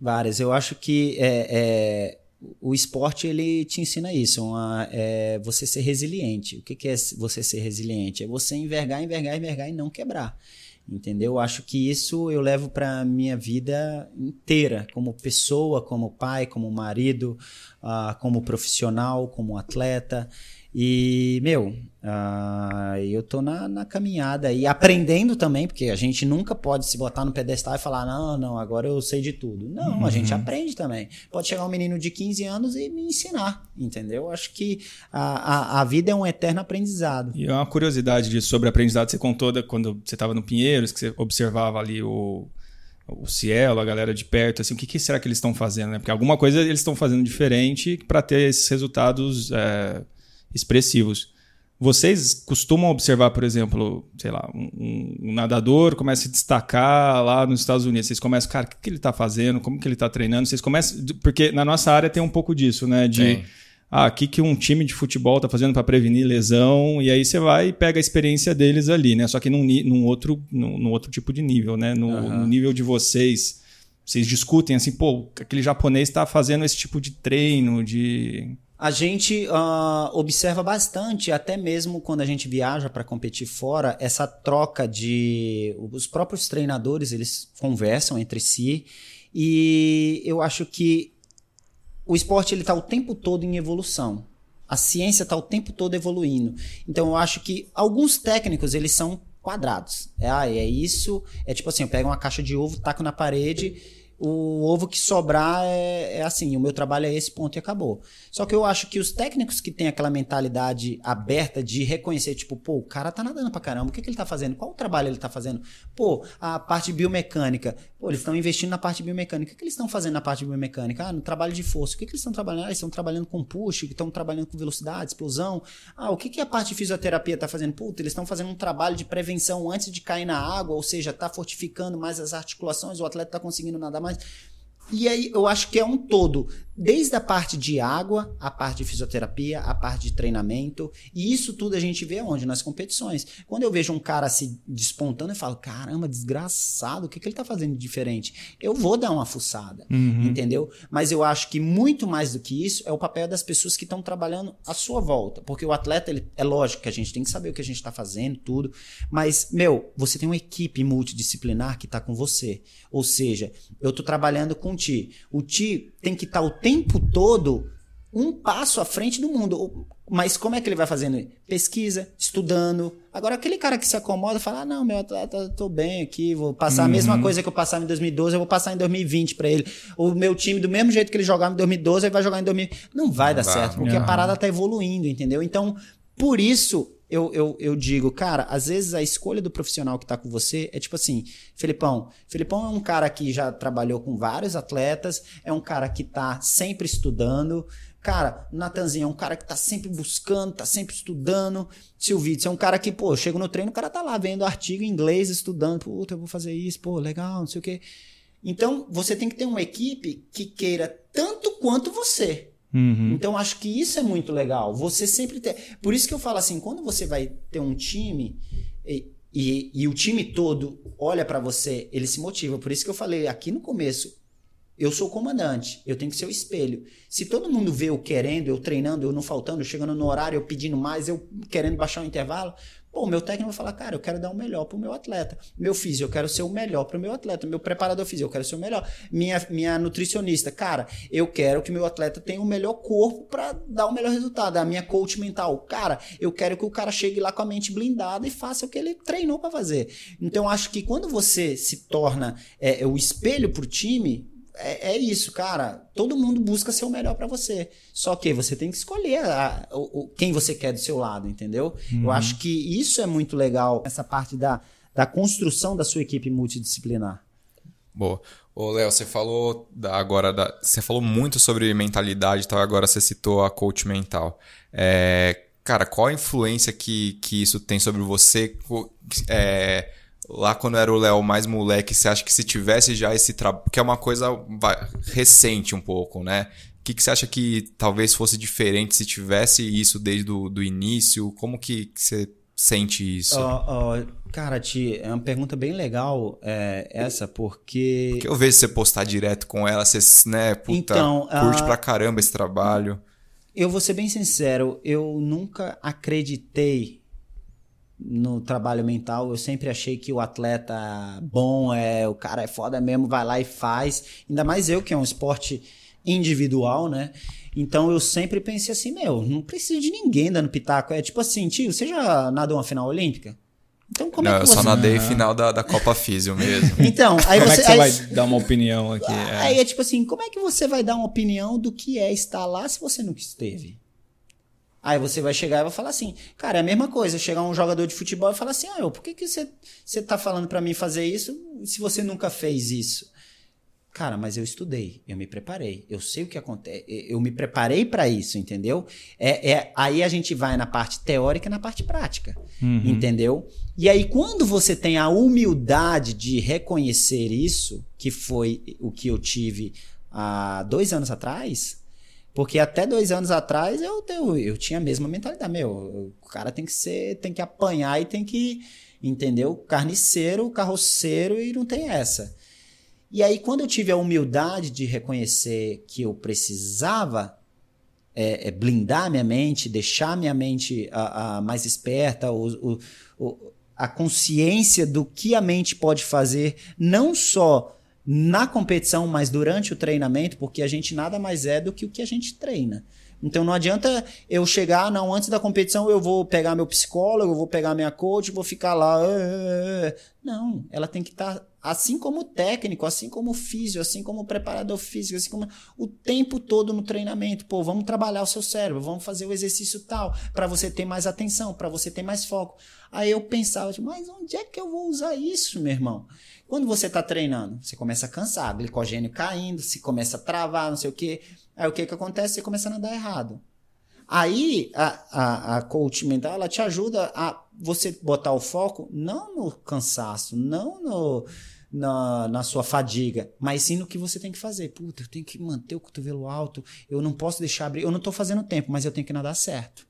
Várias. Eu acho que é, é, o esporte ele te ensina isso, uma, é, você ser resiliente. O que, que é você ser resiliente? É você envergar, envergar, envergar e não quebrar entendeu? Acho que isso eu levo para minha vida inteira, como pessoa, como pai, como marido, uh, como profissional, como atleta. E, meu, uh, eu tô na, na caminhada e aprendendo também, porque a gente nunca pode se botar no pedestal e falar, não, não, agora eu sei de tudo. Não, uhum. a gente aprende também. Pode chegar um menino de 15 anos e me ensinar, entendeu? Acho que a, a, a vida é um eterno aprendizado. E é uma curiosidade disso sobre aprendizado, você contou da, quando você estava no Pinheiros, que você observava ali o o Cielo, a galera de perto, assim, o que, que será que eles estão fazendo? Né? Porque alguma coisa eles estão fazendo diferente para ter esses resultados é, expressivos. Vocês costumam observar, por exemplo, sei lá, um, um, nadador começa a se destacar lá nos Estados Unidos. Vocês começam, cara, o que, que ele está fazendo? Como que ele está treinando? Vocês começam. Porque na nossa área tem um pouco disso, né? De. Sim. Ah, o que, que um time de futebol está fazendo para prevenir lesão? E aí você vai e pega a experiência deles ali, né? Só que num, num, outro, num, num outro tipo de nível, né? No, uhum. no nível de vocês. Vocês discutem assim, pô, aquele japonês está fazendo esse tipo de treino, de a gente uh, observa bastante, até mesmo quando a gente viaja para competir fora, essa troca de. Os próprios treinadores eles conversam entre si e eu acho que o esporte ele está o tempo todo em evolução. A ciência está o tempo todo evoluindo. Então eu acho que alguns técnicos eles são quadrados. É, ah, é isso. É tipo assim, eu pego uma caixa de ovo, taco na parede o ovo que sobrar é, é, assim, o meu trabalho é esse ponto e acabou. Só que eu acho que os técnicos que têm aquela mentalidade aberta de reconhecer, tipo, pô, o cara tá nadando pra caramba, o que, que ele tá fazendo? Qual o trabalho ele tá fazendo? Pô, a parte biomecânica, pô, eles estão investindo na parte biomecânica, o que, eles estão fazendo na parte biomecânica? Ah, no trabalho de força, o que, que eles estão trabalhando? Ah, eles estão trabalhando com push, estão trabalhando com velocidade, explosão. Ah, o que, que a parte de fisioterapia tá fazendo? Puta, eles estão fazendo um trabalho de prevenção antes de cair na água, ou seja, tá fortificando mais as articulações, o atleta tá conseguindo nadar mais mais. E aí eu acho que é um todo, desde a parte de água, a parte de fisioterapia, a parte de treinamento, e isso tudo a gente vê onde? Nas competições. Quando eu vejo um cara se despontando, eu falo, caramba, desgraçado, o que, que ele tá fazendo de diferente? Eu vou dar uma fuçada, Uhum. entendeu? Mas eu acho que muito mais do que isso é o papel das pessoas que estão trabalhando à sua volta, porque o atleta, ele, é lógico que a gente tem que saber o que a gente tá fazendo, tudo, mas, meu, você tem uma equipe multidisciplinar que tá com você. Ou seja, eu tô trabalhando com o Ti. O Ti tem que estar o tempo todo um passo à frente do mundo. Mas como é que ele vai fazendo? Pesquisa, estudando. Agora, aquele cara que se acomoda fala: ah, não, meu atleta, tô bem aqui, vou passar a mesma coisa que eu passava em 2012, eu vou passar em 2020 pra ele. O meu time, do mesmo jeito que ele jogava em 2012, ele vai jogar em 2020. Não vai dar vai. certo, porque a parada tá evoluindo, entendeu? Então, por isso, eu, eu, eu digo, cara, às vezes a escolha do profissional que tá com você é tipo assim, Felipão. Felipão é um cara que já trabalhou com vários atletas, é um cara que tá sempre estudando. Cara, Natanzinho é um cara que tá sempre buscando, tá sempre estudando. Silvitz é um cara que, pô, chega no treino, o cara tá lá vendo artigo em inglês, estudando. Puta, eu vou fazer isso, pô, legal, não sei o quê. Então, você tem que ter uma equipe que queira tanto quanto você. Uhum. Então acho que isso é muito legal. Você sempre ter. Por isso que eu falo assim, quando você vai ter um time e, e, e o time todo olha pra você, ele se motiva. Por isso que eu falei aqui no começo, eu sou o comandante, eu tenho que ser o espelho. Se todo mundo vê eu querendo, eu treinando, eu não faltando, eu chegando no horário, eu pedindo mais, eu querendo baixar o intervalo, pô, meu técnico vai falar, cara, eu quero dar o melhor pro meu atleta. Meu físico, eu quero ser o melhor pro meu atleta. Meu preparador físico, eu quero ser o melhor. Minha, minha nutricionista, cara, eu quero que meu atleta tenha o melhor corpo pra dar o melhor resultado. A minha coach mental, cara, eu quero que o cara chegue lá com a mente blindada e faça o que ele treinou pra fazer. Então, acho que quando você se torna é, o espelho pro time, é, é isso, cara. Todo mundo busca ser o melhor pra você. Só que você tem que escolher a- o- o- quem você quer do seu lado, entendeu? Eu acho que isso é muito legal, essa parte da, da construção da sua equipe multidisciplinar. Boa. Ô, Léo, você falou da- agora da, você falou muito sobre mentalidade e tal, agora você citou a coach mental. É, cara, qual a influência que, que isso tem sobre você? É, lá quando era o Léo mais moleque, você acha que se tivesse já esse trabalho, que é uma coisa recente um pouco, né? O que, que você acha que talvez fosse diferente se tivesse isso desde o do início? Como que, que você sente isso? Ó, ó, cara, Ti, é uma pergunta bem legal é, essa, porque. Porque eu vejo você postar direto com ela, você, né, puta, Então, curte ah, pra caramba esse trabalho. Eu vou ser bem sincero, eu nunca acreditei no trabalho mental. Eu sempre achei que o atleta bom é o cara é foda mesmo, vai lá e faz. Ainda mais eu que é um esporte individual, né? Então eu sempre pensei assim, meu, não preciso de ninguém dando pitaco. É tipo assim, tio, você já nadou uma final olímpica? Então como Não, é que eu você só nadei final da, da Copa Físio mesmo. Então, aí Como você, é que você aí- vai dar uma opinião aqui? É. Aí é tipo assim, como é que você vai dar uma opinião do que é estar lá se você nunca esteve? Aí você vai chegar e vai falar assim, cara, é a mesma coisa, chegar um jogador de futebol e falar assim, ah, eu, por que, que você, você tá falando pra mim fazer isso se você nunca fez isso? Cara, mas eu estudei, eu me preparei, eu sei o que acontece, eu me preparei pra isso, entendeu? É, é aí a gente vai na parte teórica e na parte prática, entendeu? E aí quando você tem a humildade de reconhecer isso, que foi o que eu tive há dois anos atrás, porque até dois anos atrás eu, eu, eu tinha a mesma mentalidade, meu, o cara tem que ser, tem que apanhar e tem que, entendeu? Carniceiro, carroceiro e não tem essa. E aí, quando eu tive a humildade de reconhecer que eu precisava é, é, blindar minha mente, deixar minha mente a, a mais esperta, o, o, a consciência do que a mente pode fazer, não só na competição, mas durante o treinamento, porque a gente nada mais é do que o que a gente treina. Então não adianta eu chegar, não, antes da competição eu vou pegar meu psicólogo, eu vou pegar minha coach, vou ficar lá. "Ah, ah, ah". Não, ela tem que estar, assim como o técnico, assim como o físio, assim como o preparador físico, assim como o tempo todo no treinamento. Pô, vamos trabalhar o seu cérebro, vamos fazer o exercício tal, para você ter mais atenção, para você ter mais foco. Aí eu pensava, tipo, mas onde é que eu vou usar isso, meu irmão? Quando você está treinando, você começa a cansar, glicogênio caindo, se começa a travar, não sei o quê. Aí o que que acontece? Você começa a andar errado. Aí a, a, a coach mental ela te ajuda a você botar o foco não no cansaço, não no, na, na sua fadiga, mas sim no que você tem que fazer. Puta, eu tenho que manter o cotovelo alto, eu não posso deixar abrir, eu não tô fazendo tempo, mas eu tenho que nadar certo.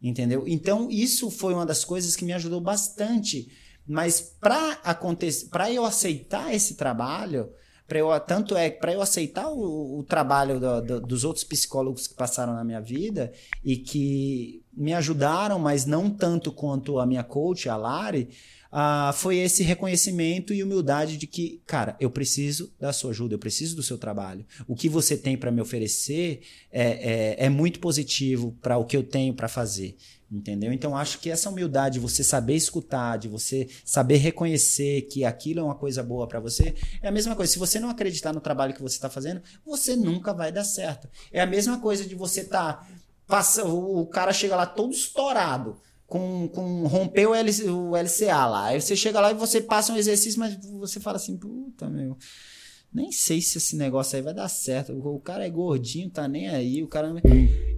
Entendeu? Então, isso foi uma das coisas que me ajudou bastante. Mas para acontecer, para eu aceitar esse trabalho, para eu tanto é para eu aceitar o, o trabalho do, do, dos outros psicólogos que passaram na minha vida e que me ajudaram, mas não tanto quanto a minha coach, a Lari, uh, foi esse reconhecimento e humildade de que, cara, eu preciso da sua ajuda, eu preciso do seu trabalho. O que você tem para me oferecer é, é, é muito positivo para o que eu tenho para fazer. Entendeu? Então acho que essa humildade, você saber escutar, de você saber reconhecer que aquilo é uma coisa boa para você, é a mesma coisa. Se você não acreditar no trabalho que você está fazendo, você nunca vai dar certo. É a mesma coisa de você estar. Tá, passa, o cara chega lá todo estourado com, com romper o, LC, o LCA lá. Aí você chega lá e você passa um exercício, mas você fala assim, puta, meu. Nem sei se esse negócio aí vai dar certo. O, o cara é gordinho, tá nem aí. O cara.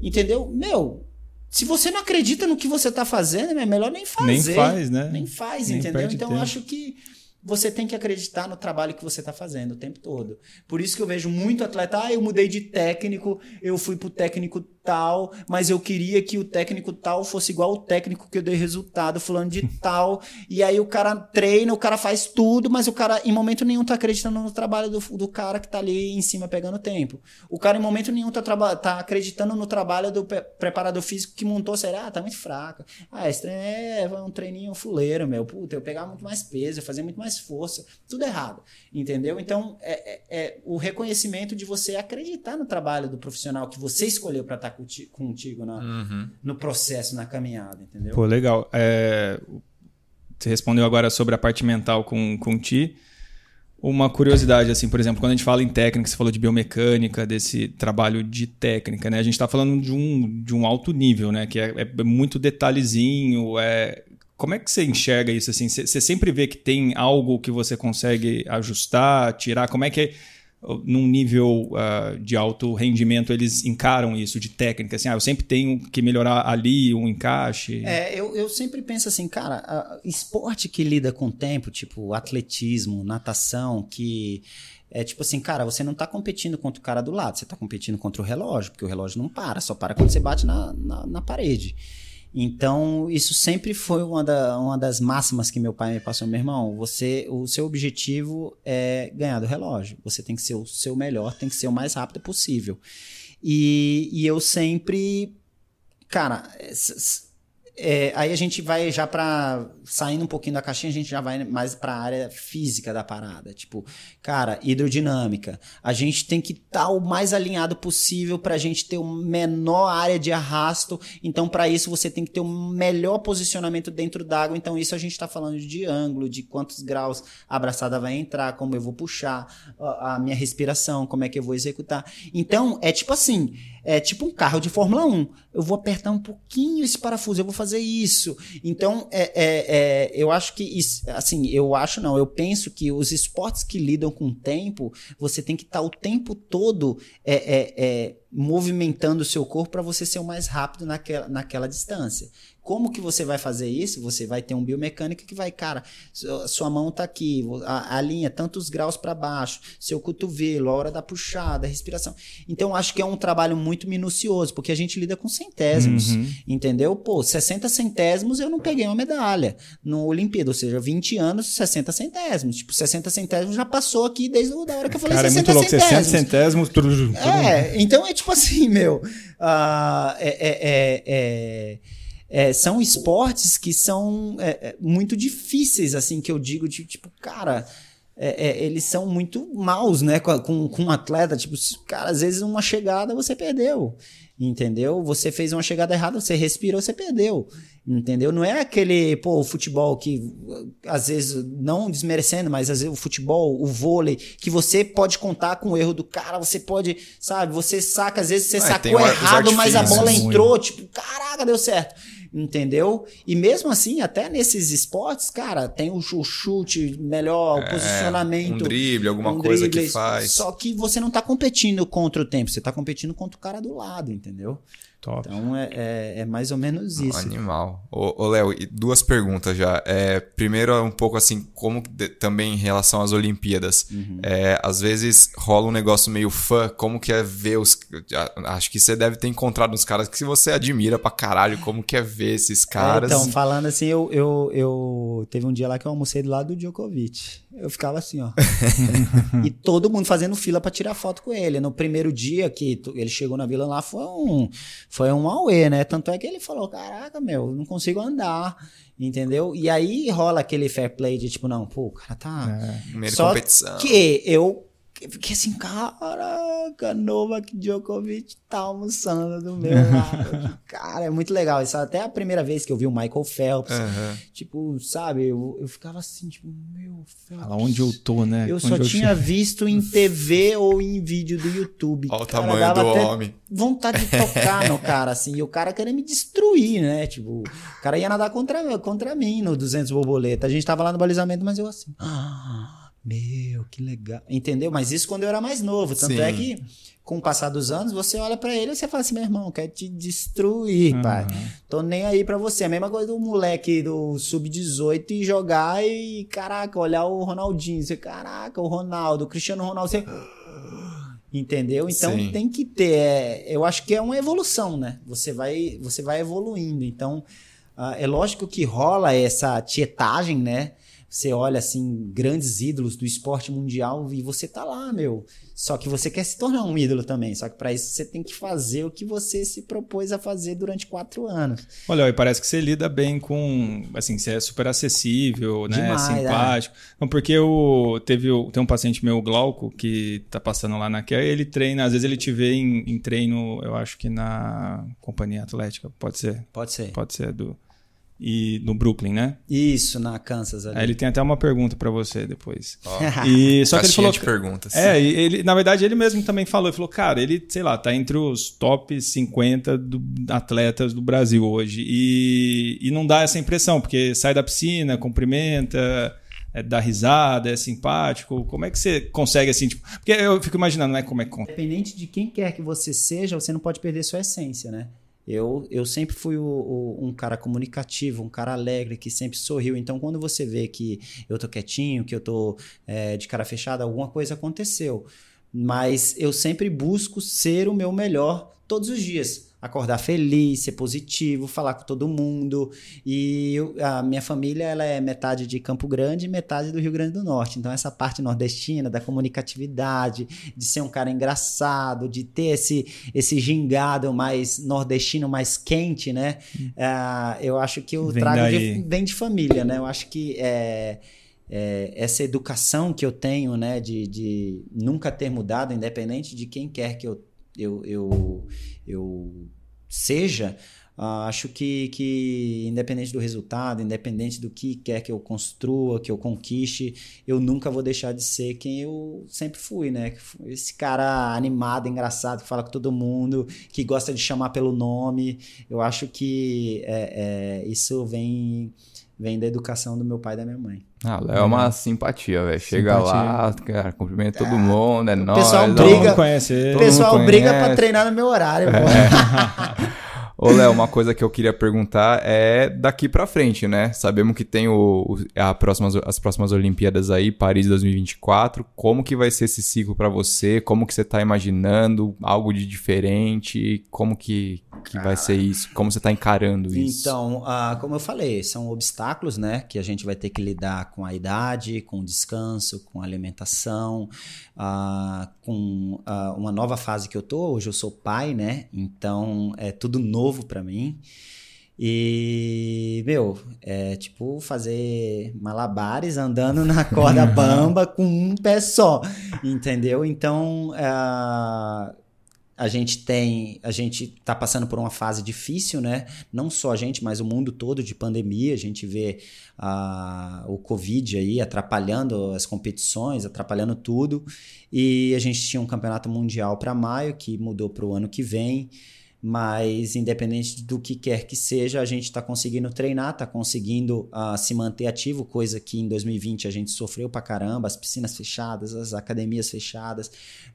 Entendeu? Meu, se você não acredita no que você tá fazendo, é melhor nem fazer. Nem faz, né? Nem faz, nem entendeu? Então eu acho que você tem que acreditar no trabalho que você está fazendo o tempo todo. Por isso que eu vejo muito atleta, ah, eu mudei de técnico, eu fui pro técnico tal, mas eu queria que o técnico tal fosse igual o técnico que eu dei resultado, fulano de tal. E aí o cara treina, o cara faz tudo, mas o cara em momento nenhum tá acreditando no trabalho do, do cara que tá ali em cima pegando tempo. O cara em momento nenhum tá, tá acreditando no trabalho do preparador físico que montou, será? Ah, tá muito fraco. Ah, esse treino é um treininho fuleiro, meu. Puta, eu pegava muito mais peso, eu fazia muito mais força. Tudo errado, entendeu? Então, é, é, é o reconhecimento de você acreditar no trabalho do profissional que você escolheu para estar tá contigo na, uhum. no processo, na caminhada, entendeu? Pô, legal. É, você respondeu agora sobre a parte mental com, com ti. Uma curiosidade, assim, por exemplo, quando a gente fala em técnica, você falou de biomecânica, desse trabalho de técnica, né? A gente está falando de um, de um alto nível, né? Que é, é muito detalhezinho, é... Como é que você enxerga isso, assim? Você, você sempre vê que tem algo que você consegue ajustar, tirar? Como é que é num nível uh, de alto rendimento, eles encaram isso de técnica? Assim, ah, eu sempre tenho que melhorar ali um encaixe. É, eu, eu sempre penso assim, cara, esporte que lida com tempo, tipo atletismo, natação, que é tipo assim, cara, você não tá competindo contra o cara do lado, você tá competindo contra o relógio, porque o relógio não para, só para quando você bate na, na, na parede. Então, isso sempre foi uma, da, uma das máximas que meu pai me passou. Meu irmão, você, o seu objetivo é ganhar do relógio. Você tem que ser o seu melhor, tem que ser o mais rápido possível. E, e eu sempre. Cara, é, aí a gente vai já para saindo um pouquinho da caixinha, a gente já vai mais para a área física da parada. Tipo, cara, hidrodinâmica. A gente tem que estar tá o mais alinhado possível para a gente ter o menor área de arrasto. Então, para isso, você tem que ter o melhor posicionamento dentro d'água. Então, isso a gente está falando de ângulo, de quantos graus a abraçada vai entrar, como eu vou puxar, a minha respiração, como é que eu vou executar. Então, é tipo assim é tipo um carro de Fórmula 1. Eu vou apertar um pouquinho esse parafuso, eu vou fazer isso. Então, é, é, é, eu acho que, assim, eu acho não, eu penso que os esportes que lidam com tempo, você tem que estar tá o tempo todo é, é, é movimentando o seu corpo para você ser o mais rápido naquela, naquela distância. Como que você vai fazer isso? Você vai ter um biomecânico que vai, cara, sua mão tá aqui, a, a linha tantos graus para baixo, seu cotovelo, a hora da puxada, a respiração. Então acho que é um trabalho muito minucioso, porque a gente lida com centésimos, uhum. entendeu? Pô, 60 centésimos eu não peguei uma medalha no Olimpíada, ou seja, 20 anos, 60 centésimos. Tipo, 60 centésimos já passou aqui desde a hora que eu falei cara, 60 é muito louco, centésimos. 60 centésimos, tudo, tudo... É, então é tipo assim, meu, uh, é, é, é são esportes que são é, muito difíceis, assim, que eu digo, de, tipo, cara, eles são muito maus, né, com, com um atleta, tipo, cara, às vezes uma chegada você perdeu, entendeu? Você fez uma chegada errada, você respirou, você perdeu, entendeu? Não é aquele, pô, o futebol que, às vezes, não desmerecendo, mas às vezes o futebol, o vôlei, que você pode contar com o erro do cara, você pode, sabe, você saca, às vezes você é, sacou errado, mas a bola entrou, tipo, caraca, deu certo entendeu? E mesmo assim, até nesses esportes, cara, tem o chute melhor, o é, posicionamento. Um drible, alguma um coisa drible, que faz. Só que você não tá competindo contra o tempo, você tá competindo contra o cara do lado, entendeu? Top. Então é, é, é mais ou menos isso. Animal. Ô, ô Léo, duas perguntas já. É, primeiro, um pouco assim, como de- também em relação às Olimpíadas. Uhum. É, às vezes rola um negócio meio fã, como que é ver os. Acho que você deve ter encontrado uns caras que você admira pra caralho, como que é ver esses caras. É, então, falando assim, eu, eu, eu. Teve um dia lá que eu almocei do lado do Djokovic. Eu ficava assim, ó. e todo mundo fazendo fila pra tirar foto com ele. No primeiro dia que ele chegou na vila lá, foi um. Foi um auê, né? Tanto é que ele falou: caraca, meu, não consigo andar. Entendeu? E aí rola aquele fair play de tipo, não, pô, o cara tá. Primeira Só competição. que eu fiquei assim, caraca, Novak Djokovic tá almoçando do meu lado. cara, é muito legal. Isso até a primeira vez que eu vi o Michael Phelps. Aham. Tipo, sabe, eu, eu ficava assim, tipo, meu Phelps. Fala onde eu tô, né? Eu Onde só eu tinha visto em TV ou em vídeo do YouTube. Olha o Cara, tamanho dava do até homem. Vontade de tocar no cara, assim. E o cara querendo me destruir, né? Tipo, o cara ia nadar contra, contra mim no 200 borboleta. A gente tava lá no balizamento, mas eu assim. Ah, meu, que legal. Entendeu? Mas isso quando eu era mais novo. Tanto Sim. é que, com o passar dos anos, você olha pra ele e você fala assim: meu irmão, eu quero te destruir, pai. Tô nem aí pra você. A mesma coisa do moleque do sub-18 e jogar e, caraca, olhar o Ronaldinho. Você, caraca, o Ronaldo, o Cristiano Ronaldo, você. Entendeu? Então Sim. tem que ter. é, eu acho que é uma evolução, né? Você vai, você vai evoluindo. Então, ah, é lógico que rola essa tietagem, né? Você olha assim, grandes ídolos do esporte mundial e você tá lá, meu. Só que você quer se tornar um ídolo também. Só que para isso você tem que fazer o que você se propôs a fazer durante quatro anos. Olha, e parece que você lida bem com. Assim, você é super acessível, né? Demais, Simpático. Não, porque eu teve tem um paciente meu, Glauco, que tá passando lá na Care, ele treina, às vezes ele te vê em, em treino, eu acho que na companhia atlética, pode ser. Pode ser. Pode ser do. E no Brooklyn, né? Isso, na Kansas ali. Aí ele tem até uma pergunta pra você depois. Ó, E só que ele falou. de perguntas. É, e ele, na verdade, ele mesmo também falou, ele falou, cara, ele, sei lá, tá entre os top 50 do- atletas do Brasil hoje. E, e não dá essa impressão, porque sai da piscina, cumprimenta, é, dá risada, é simpático. Como é que você consegue assim, tipo. Porque eu fico imaginando, né, como é que. Independente de quem quer que você seja, você não pode perder sua essência, né? Eu, eu sempre fui o- o- um cara comunicativo, um cara alegre, que sempre sorriu. Então, quando você vê que eu tô quietinho, que eu tô é, de cara fechada, alguma coisa aconteceu. Mas eu sempre busco ser o meu melhor todos os dias. Acordar feliz, ser positivo, falar com todo mundo. E eu- a minha família ela é metade de Campo Grande e metade do Rio Grande do Norte. Então, essa parte nordestina, da comunicatividade, de ser um cara engraçado, de ter esse, esse gingado mais nordestino, mais quente, né? Ah, eu acho que eu Vem trago de, vem de família, né? Eu acho que é, é, essa educação que eu tenho, né, de, de nunca ter mudado, independente de quem quer que eu, eu, eu, eu seja, ah, acho que, que, independente do resultado, independente do que quer que eu construa, que eu conquiste, eu nunca vou deixar de ser quem eu sempre fui, né? Esse cara animado, engraçado, que fala com todo mundo, que gosta de chamar pelo nome. Eu acho que é, é, isso vem, vem da educação do meu pai e da minha mãe. Ah, Léo é uma simpatia, velho. Chega lá, cara, cumprimenta todo mundo, é nóis. pessoal ó. Todo briga- mundo conhece. O pessoal briga pra treinar no meu horário. pô. Ô, Léo, uma coisa que eu queria perguntar é daqui pra frente, né? Sabemos que tem o, a próximas, as próximas Olimpíadas aí, Paris 2024. Como que vai ser esse ciclo pra você? Como que você tá imaginando? Algo de diferente? Como que, que vai ser isso? Como você tá encarando isso? Então, ah, como eu falei, são obstáculos, né? Que a gente vai ter que lidar com a idade, com o descanso, com a alimentação, ah, com ah, uma nova fase que eu tô. Hoje eu sou pai, né? Então é tudo novo pra mim. E, meu, é tipo fazer malabares andando na corda bamba com um pé só, entendeu? Então, ah, a gente tem, a gente tá passando por uma fase difícil, né? Não só a gente, mas o mundo todo de pandemia. A gente vê ah, o Covid aí atrapalhando as competições, atrapalhando tudo. E a gente tinha um campeonato mundial para maio que mudou para o ano que vem. Mas independente do que quer que seja, a gente está conseguindo treinar, está conseguindo uh, se manter ativo, coisa que em 2020 a gente sofreu pra caramba, as piscinas fechadas, as academias fechadas,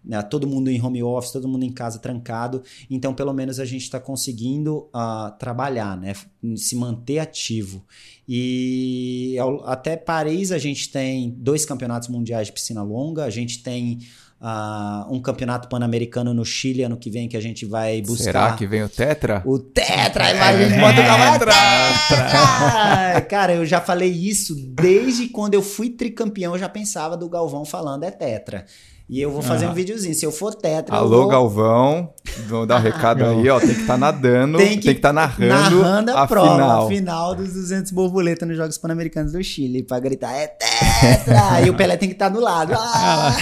uh, todo mundo em home office, todo mundo em casa trancado, então pelo menos a gente está conseguindo uh, trabalhar, né? se manter ativo. E até Paris a gente tem dois campeonatos mundiais de piscina longa, a gente tem Uh, um campeonato pan-americano no Chile ano que vem que a gente vai buscar. Será que vem o Tetra? O Tetra! É, a gente bota o Tetra! Cara, eu já falei isso desde quando eu fui tricampeão, eu já pensava do Galvão falando é Tetra. E eu vou fazer um videozinho. Se eu for tetra. Alô, vou... Galvão. Vou dar um recado aí, ó. Tem que estar tá nadando. Tem que, estar tá narrando, narrando a, a prova, final. a final dos 200 borboletas nos Jogos Pan-Americanos do Chile. Pra gritar, é tetra! e o Pelé tem que estar tá do lado. Ah!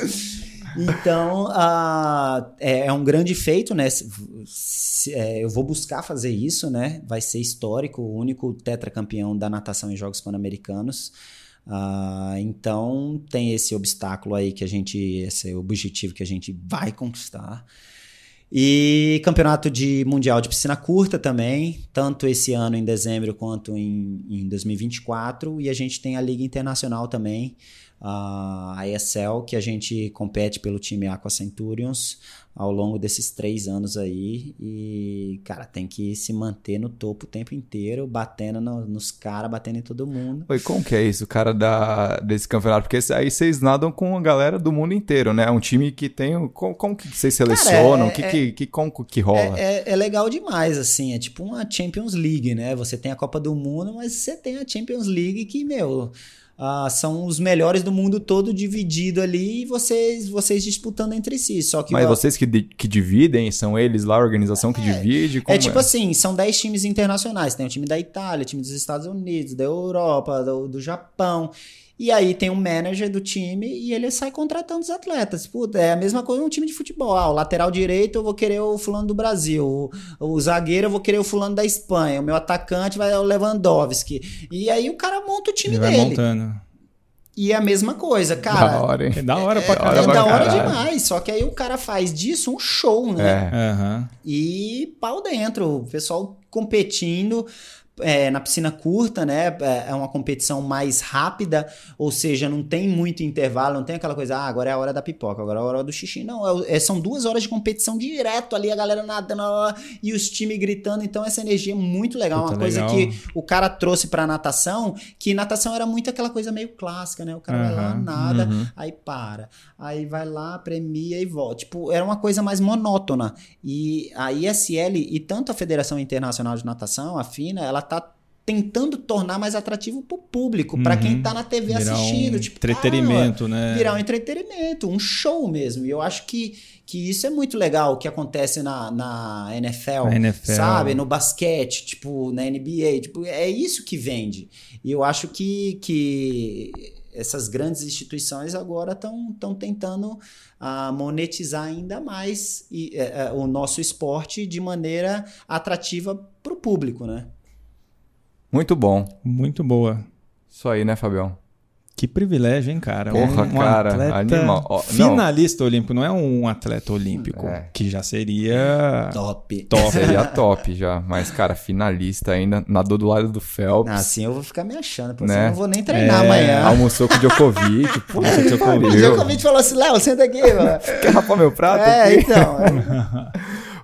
Então, uh, é, um grande feito, né? É, eu vou buscar fazer isso, né? Vai ser histórico, o único tetracampeão da natação em Jogos Pan-Americanos. Uh, então, tem esse obstáculo aí que a gente, esse objetivo que a gente vai conquistar. E campeonato de mundial de piscina curta também, tanto esse ano em dezembro quanto em, em 2024. E a gente tem a Liga Internacional também, a ESL, que a gente compete pelo time Aqua Centurions ao longo desses três anos aí. E, cara, tem que se manter no topo o tempo inteiro, batendo no, nos caras, batendo em todo mundo. Oi, como que é isso, cara, da, desse campeonato? Porque aí vocês nadam com a galera do mundo inteiro, né? É um time que tem. Como, como que vocês selecionam? O é, que, é, que, que, como que rola? É, é, é, legal demais, assim. É tipo uma Champions League, né? Você tem a Copa do Mundo, mas você tem a Champions League que, meu Uh, são os melhores do mundo todo dividido ali e vocês, vocês disputando entre si. Só que Mas vocês que, que dividem, são eles lá a organização é, que divide? é tipo é? assim, são 10 times internacionais. Tem o time da Itália, o time dos Estados Unidos, da Europa, do, do Japão. E aí tem um manager do time e ele sai contratando os atletas. Puta, é a mesma coisa um time de futebol. Ah, o lateral direito eu vou querer o fulano do Brasil. O, o zagueiro eu vou querer o fulano da Espanha. O meu atacante vai o Lewandowski. E aí o cara monta o time ele dele. Vai montando. E é a mesma coisa, cara. Da hora, hein? É da hora pra caralho. É, é da hora demais. Só que aí o cara faz disso um show, né? É. Uhum. E pau dentro. O pessoal competindo é, na piscina curta, né? É, é uma competição mais rápida, ou seja, não tem muito intervalo, não tem aquela coisa, ah, agora é a hora da pipoca, agora é a hora do xixi. Não, é, é são duas horas de competição direto ali, a galera nadando e os times gritando. Então, essa energia é muito legal. Puta, uma coisa legal. que o cara trouxe pra natação, que natação era muito aquela coisa meio clássica, né? O cara uhum, vai lá, nada, uhum. aí para. Aí vai lá, premia e volta. Tipo, era uma coisa mais monótona. E a ISL e tanto a Federação Internacional de Natação, a FINA, ela tá tentando tornar mais atrativo pro público, uhum. para quem tá na TV virar assistindo, um tipo, entretenimento, né? Virar um entretenimento, um show mesmo. E eu acho que, que isso é muito legal o que acontece na, na NFL, NFL, sabe? No basquete, tipo, na NBA, tipo, é isso que vende. E eu acho que, que essas grandes instituições agora estão tentando uh, monetizar ainda mais e, uh, o nosso esporte de maneira atrativa para o público, né? Muito bom. Muito boa. Isso aí, né, Fabião? Que privilégio, hein, cara? Porra, um, um cara, animal. Oh, finalista não. olímpico, não é um atleta olímpico, é. que já seria top. top. Seria top já, mas cara, finalista ainda, nadou do lado do Phelps. Ah, assim eu vou ficar me achando, porque né? eu não vou nem treinar é. amanhã. Almoçou com o Djokovic, pô, é, Djokovic. O Djokovic falou assim, Léo, senta aqui, mano. Quer rapar meu prato? É, aqui? então.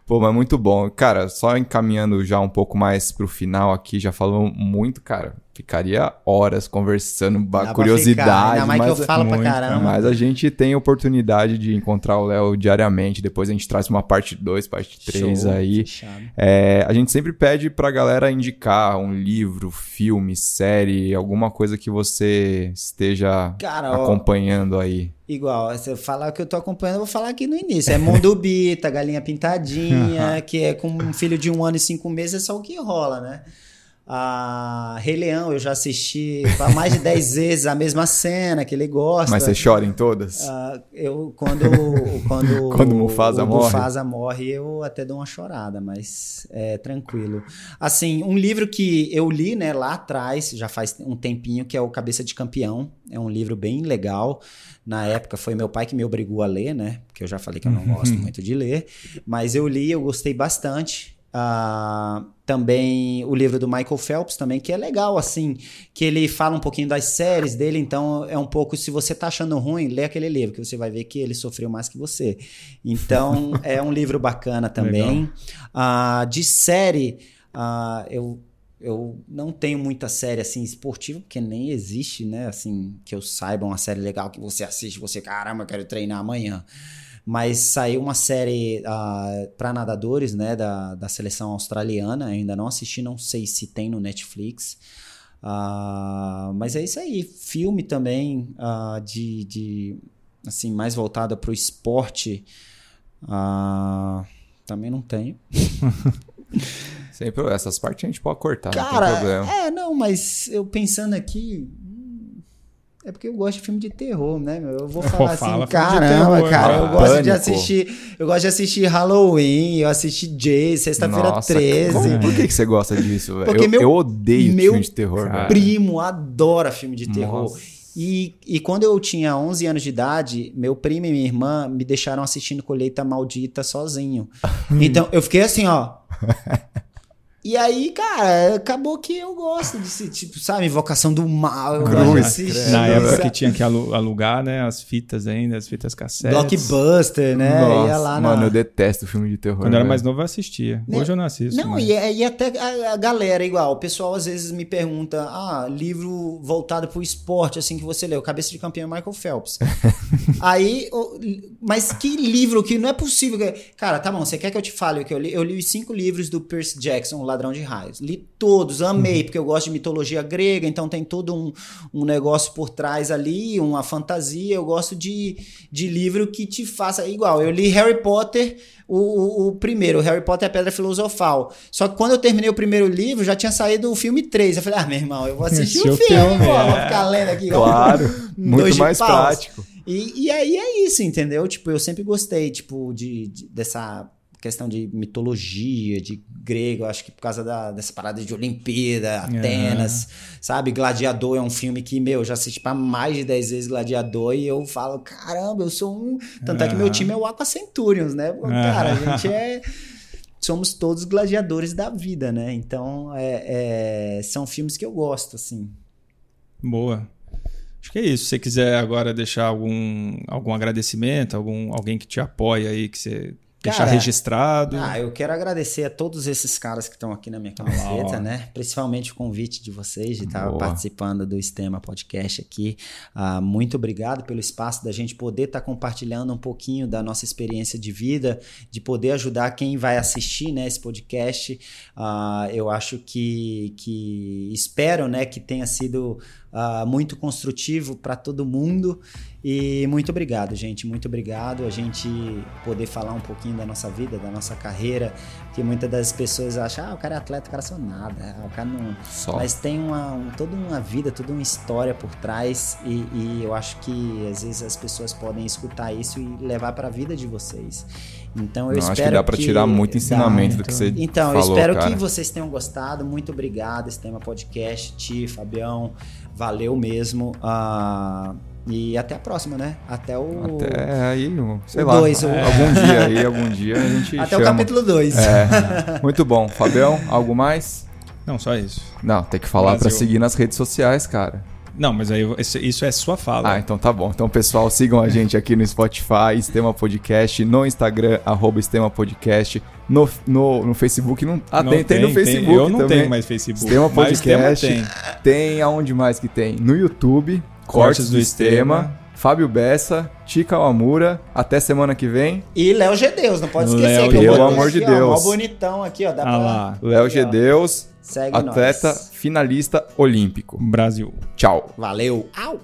Pô, mas muito bom. Cara, só encaminhando já um pouco mais pro final aqui, já falou muito, cara. Ficaria horas conversando, Dá curiosidade. Ainda mais mas, que eu falo muito, pra caramba. Mas a gente tem oportunidade de encontrar o Léo diariamente. Depois a gente traz uma parte 2, parte 3 aí. É, a gente sempre pede pra galera indicar um livro, filme, série, alguma coisa que você esteja Cara, acompanhando ó, aí. Igual, você falar que eu tô acompanhando, eu vou falar aqui no início. É Mundo Bita, Galinha Pintadinha, que é com um filho de um ano e cinco meses, é só o que rola, né? A Rei Leão, eu já assisti mais de 10 vezes a mesma cena que ele gosta. Mas você chora em todas? Ah, eu, quando quando, Quando Mufasa o morre. Mufasa morre, eu até dou uma chorada, mas é tranquilo. Assim, um livro que eu li, né, lá atrás, já faz um tempinho, que é o Cabeça de Campeão. É um livro bem legal. Na época foi meu pai que me obrigou a ler, né? Porque eu já falei que eu não gosto muito de ler. Mas eu li, eu gostei bastante. Ah, também o livro do Michael Phelps também, que é legal, assim, que ele fala um pouquinho das séries dele, então é um pouco, se você tá achando ruim, lê aquele livro, que você vai ver que ele sofreu mais que você. Então, é um livro bacana também. Ah, de série, ah, eu, eu não tenho muita série, assim, esportiva, porque nem existe, né, assim, que eu saiba uma série legal que você assiste, você, caramba, eu quero treinar amanhã mas saiu uma série uh, para nadadores, né, da, da seleção australiana. Ainda não assisti, não sei se tem no Netflix. Uh, mas é isso aí. Filme também uh, de, de assim mais voltada para o esporte. também não tenho. Sempre essas partes a gente pode cortar, não Cara, problema. é, não, mas eu pensando aqui. É porque eu gosto de filme de terror, né? meu? Eu vou Pô, falar fala assim, de caramba, terror, cara, eu gosto de Pânico. assistir, eu gosto de assistir Halloween, eu assisti Jay, sexta-feira Nossa, 13. como- por que, que você gosta disso, velho? Porque Eu, meu- eu odeio meu filme de terror, velho. primo adora filme de terror. Nossa. E, e quando eu tinha 11 anos de idade, meu primo e minha irmã me deixaram assistindo Colheita Maldita sozinho. então eu fiquei assim, ó. E aí, cara, acabou que eu gosto desse tipo, sabe? Invocação do mal. Cruz, assistir. Na época que tinha que alu- alugar, né? As fitas ainda, as fitas cassetes. Blockbuster, né? Nossa, Ia lá mano, na... eu detesto filme de terror. Quando eu era mais novo, eu assistia. Né? Hoje eu não assisto. Não, mas- e, é- e até a, a galera, igual, o pessoal às vezes me pergunta, ah, livro voltado pro esporte, assim, que você leu, Cabeça de Campeão Michael Phelps. Aí, o- mas que livro que não é possível. Cara, tá bom, você quer que eu te fale o que eu li? Eu li os cinco livros do Percy Jackson, O Ladrão de Raios. Li todos, amei, porque eu gosto de mitologia grega, então tem todo um, um negócio por trás ali, uma fantasia. Eu gosto de, de livro que te faça igual. Eu li Harry Potter, o, o, o primeiro, Harry Potter e a Pedra Filosofal. Só que quando eu terminei o primeiro livro, já tinha saído o filme 3. Eu falei, ah, meu irmão, eu vou assistir Assistiu o filme, filme, pô, é. vou ficar lendo aqui. Claro, muito mais paus. prático. E, e aí é isso, entendeu? Tipo, eu sempre gostei, tipo, de, de- dessa questão de mitologia, de grego, acho que por causa da, dessa parada de Olimpíada, Atenas, sabe? Gladiador é um filme que, meu, eu já assisti pra mais de 10 vezes Gladiador e eu falo, caramba, eu sou um... Tanto é que meu time é o Aqua Centurions, né? Cara, a gente é... Somos todos gladiadores da vida, né? Então, é, é- são filmes que eu gosto, assim. Boa. Acho que é isso. Se você quiser agora deixar algum, algum agradecimento, algum, alguém que te apoia aí, que você deixar Cara, registrado. Ah, eu quero agradecer a todos esses caras que estão aqui na minha camiseta, né? Principalmente o convite de vocês de estar Boa. participando do Estema Podcast aqui. Ah, muito obrigado pelo espaço da gente poder estar compartilhando um pouquinho da nossa experiência de vida, de poder ajudar quem vai assistir né, esse podcast. Ah, eu acho que, que espero né, que tenha sido ah, muito construtivo para todo mundo. E muito obrigado, gente. Muito obrigado. A gente poder falar um pouquinho da nossa vida, da nossa carreira. Que muitas das pessoas acham, ah, o cara é atleta, o cara só nada. Ah, o cara não. Só. Mas tem uma, um- toda uma vida, toda uma história por trás. E, e eu acho que às vezes as pessoas podem escutar isso e levar para a vida de vocês. Então eu Não, espero acho que dá pra tirar muito ensinamento do que você então, eu falou, espero cara. que vocês tenham gostado. Muito obrigado. Esse tema podcast, Ti, Fabião. Valeu mesmo. Ah, e até a próxima, né? Até o. Até aí, sei o lá. dois, o- Algum dia aí, algum dia a gente Até o chama. capítulo 2. É, muito bom. Fabião, algo mais? Não, só isso. Não, tem que falar pra Brasil. seguir nas redes sociais, cara. Não, mas aí isso- é sua fala. Ah, então tá bom. Então, pessoal, sigam a gente aqui no Spotify, Estema Podcast, no Instagram, arroba Estema Podcast, no, no, no Facebook. Não... Ah, Não tem, tem, no Facebook Eu não também. tenho mais Facebook. Estema mas tema Podcast. tem. Tem aonde mais que tem? No YouTube, Cortes, do, Estema, Fábio Bessa, Tica Amura. Até semana que vem. E Léo G. Deus, não pode esquecer. Léo que eu Pelo amor de aqui, ó, Deus. Mó bonitão aqui, ó. Dá Ah pra... lá. Léo Aqui, G. ó. Deus, Segue atleta nós. finalista olímpico. Brasil. Tchau. Valeu. Au.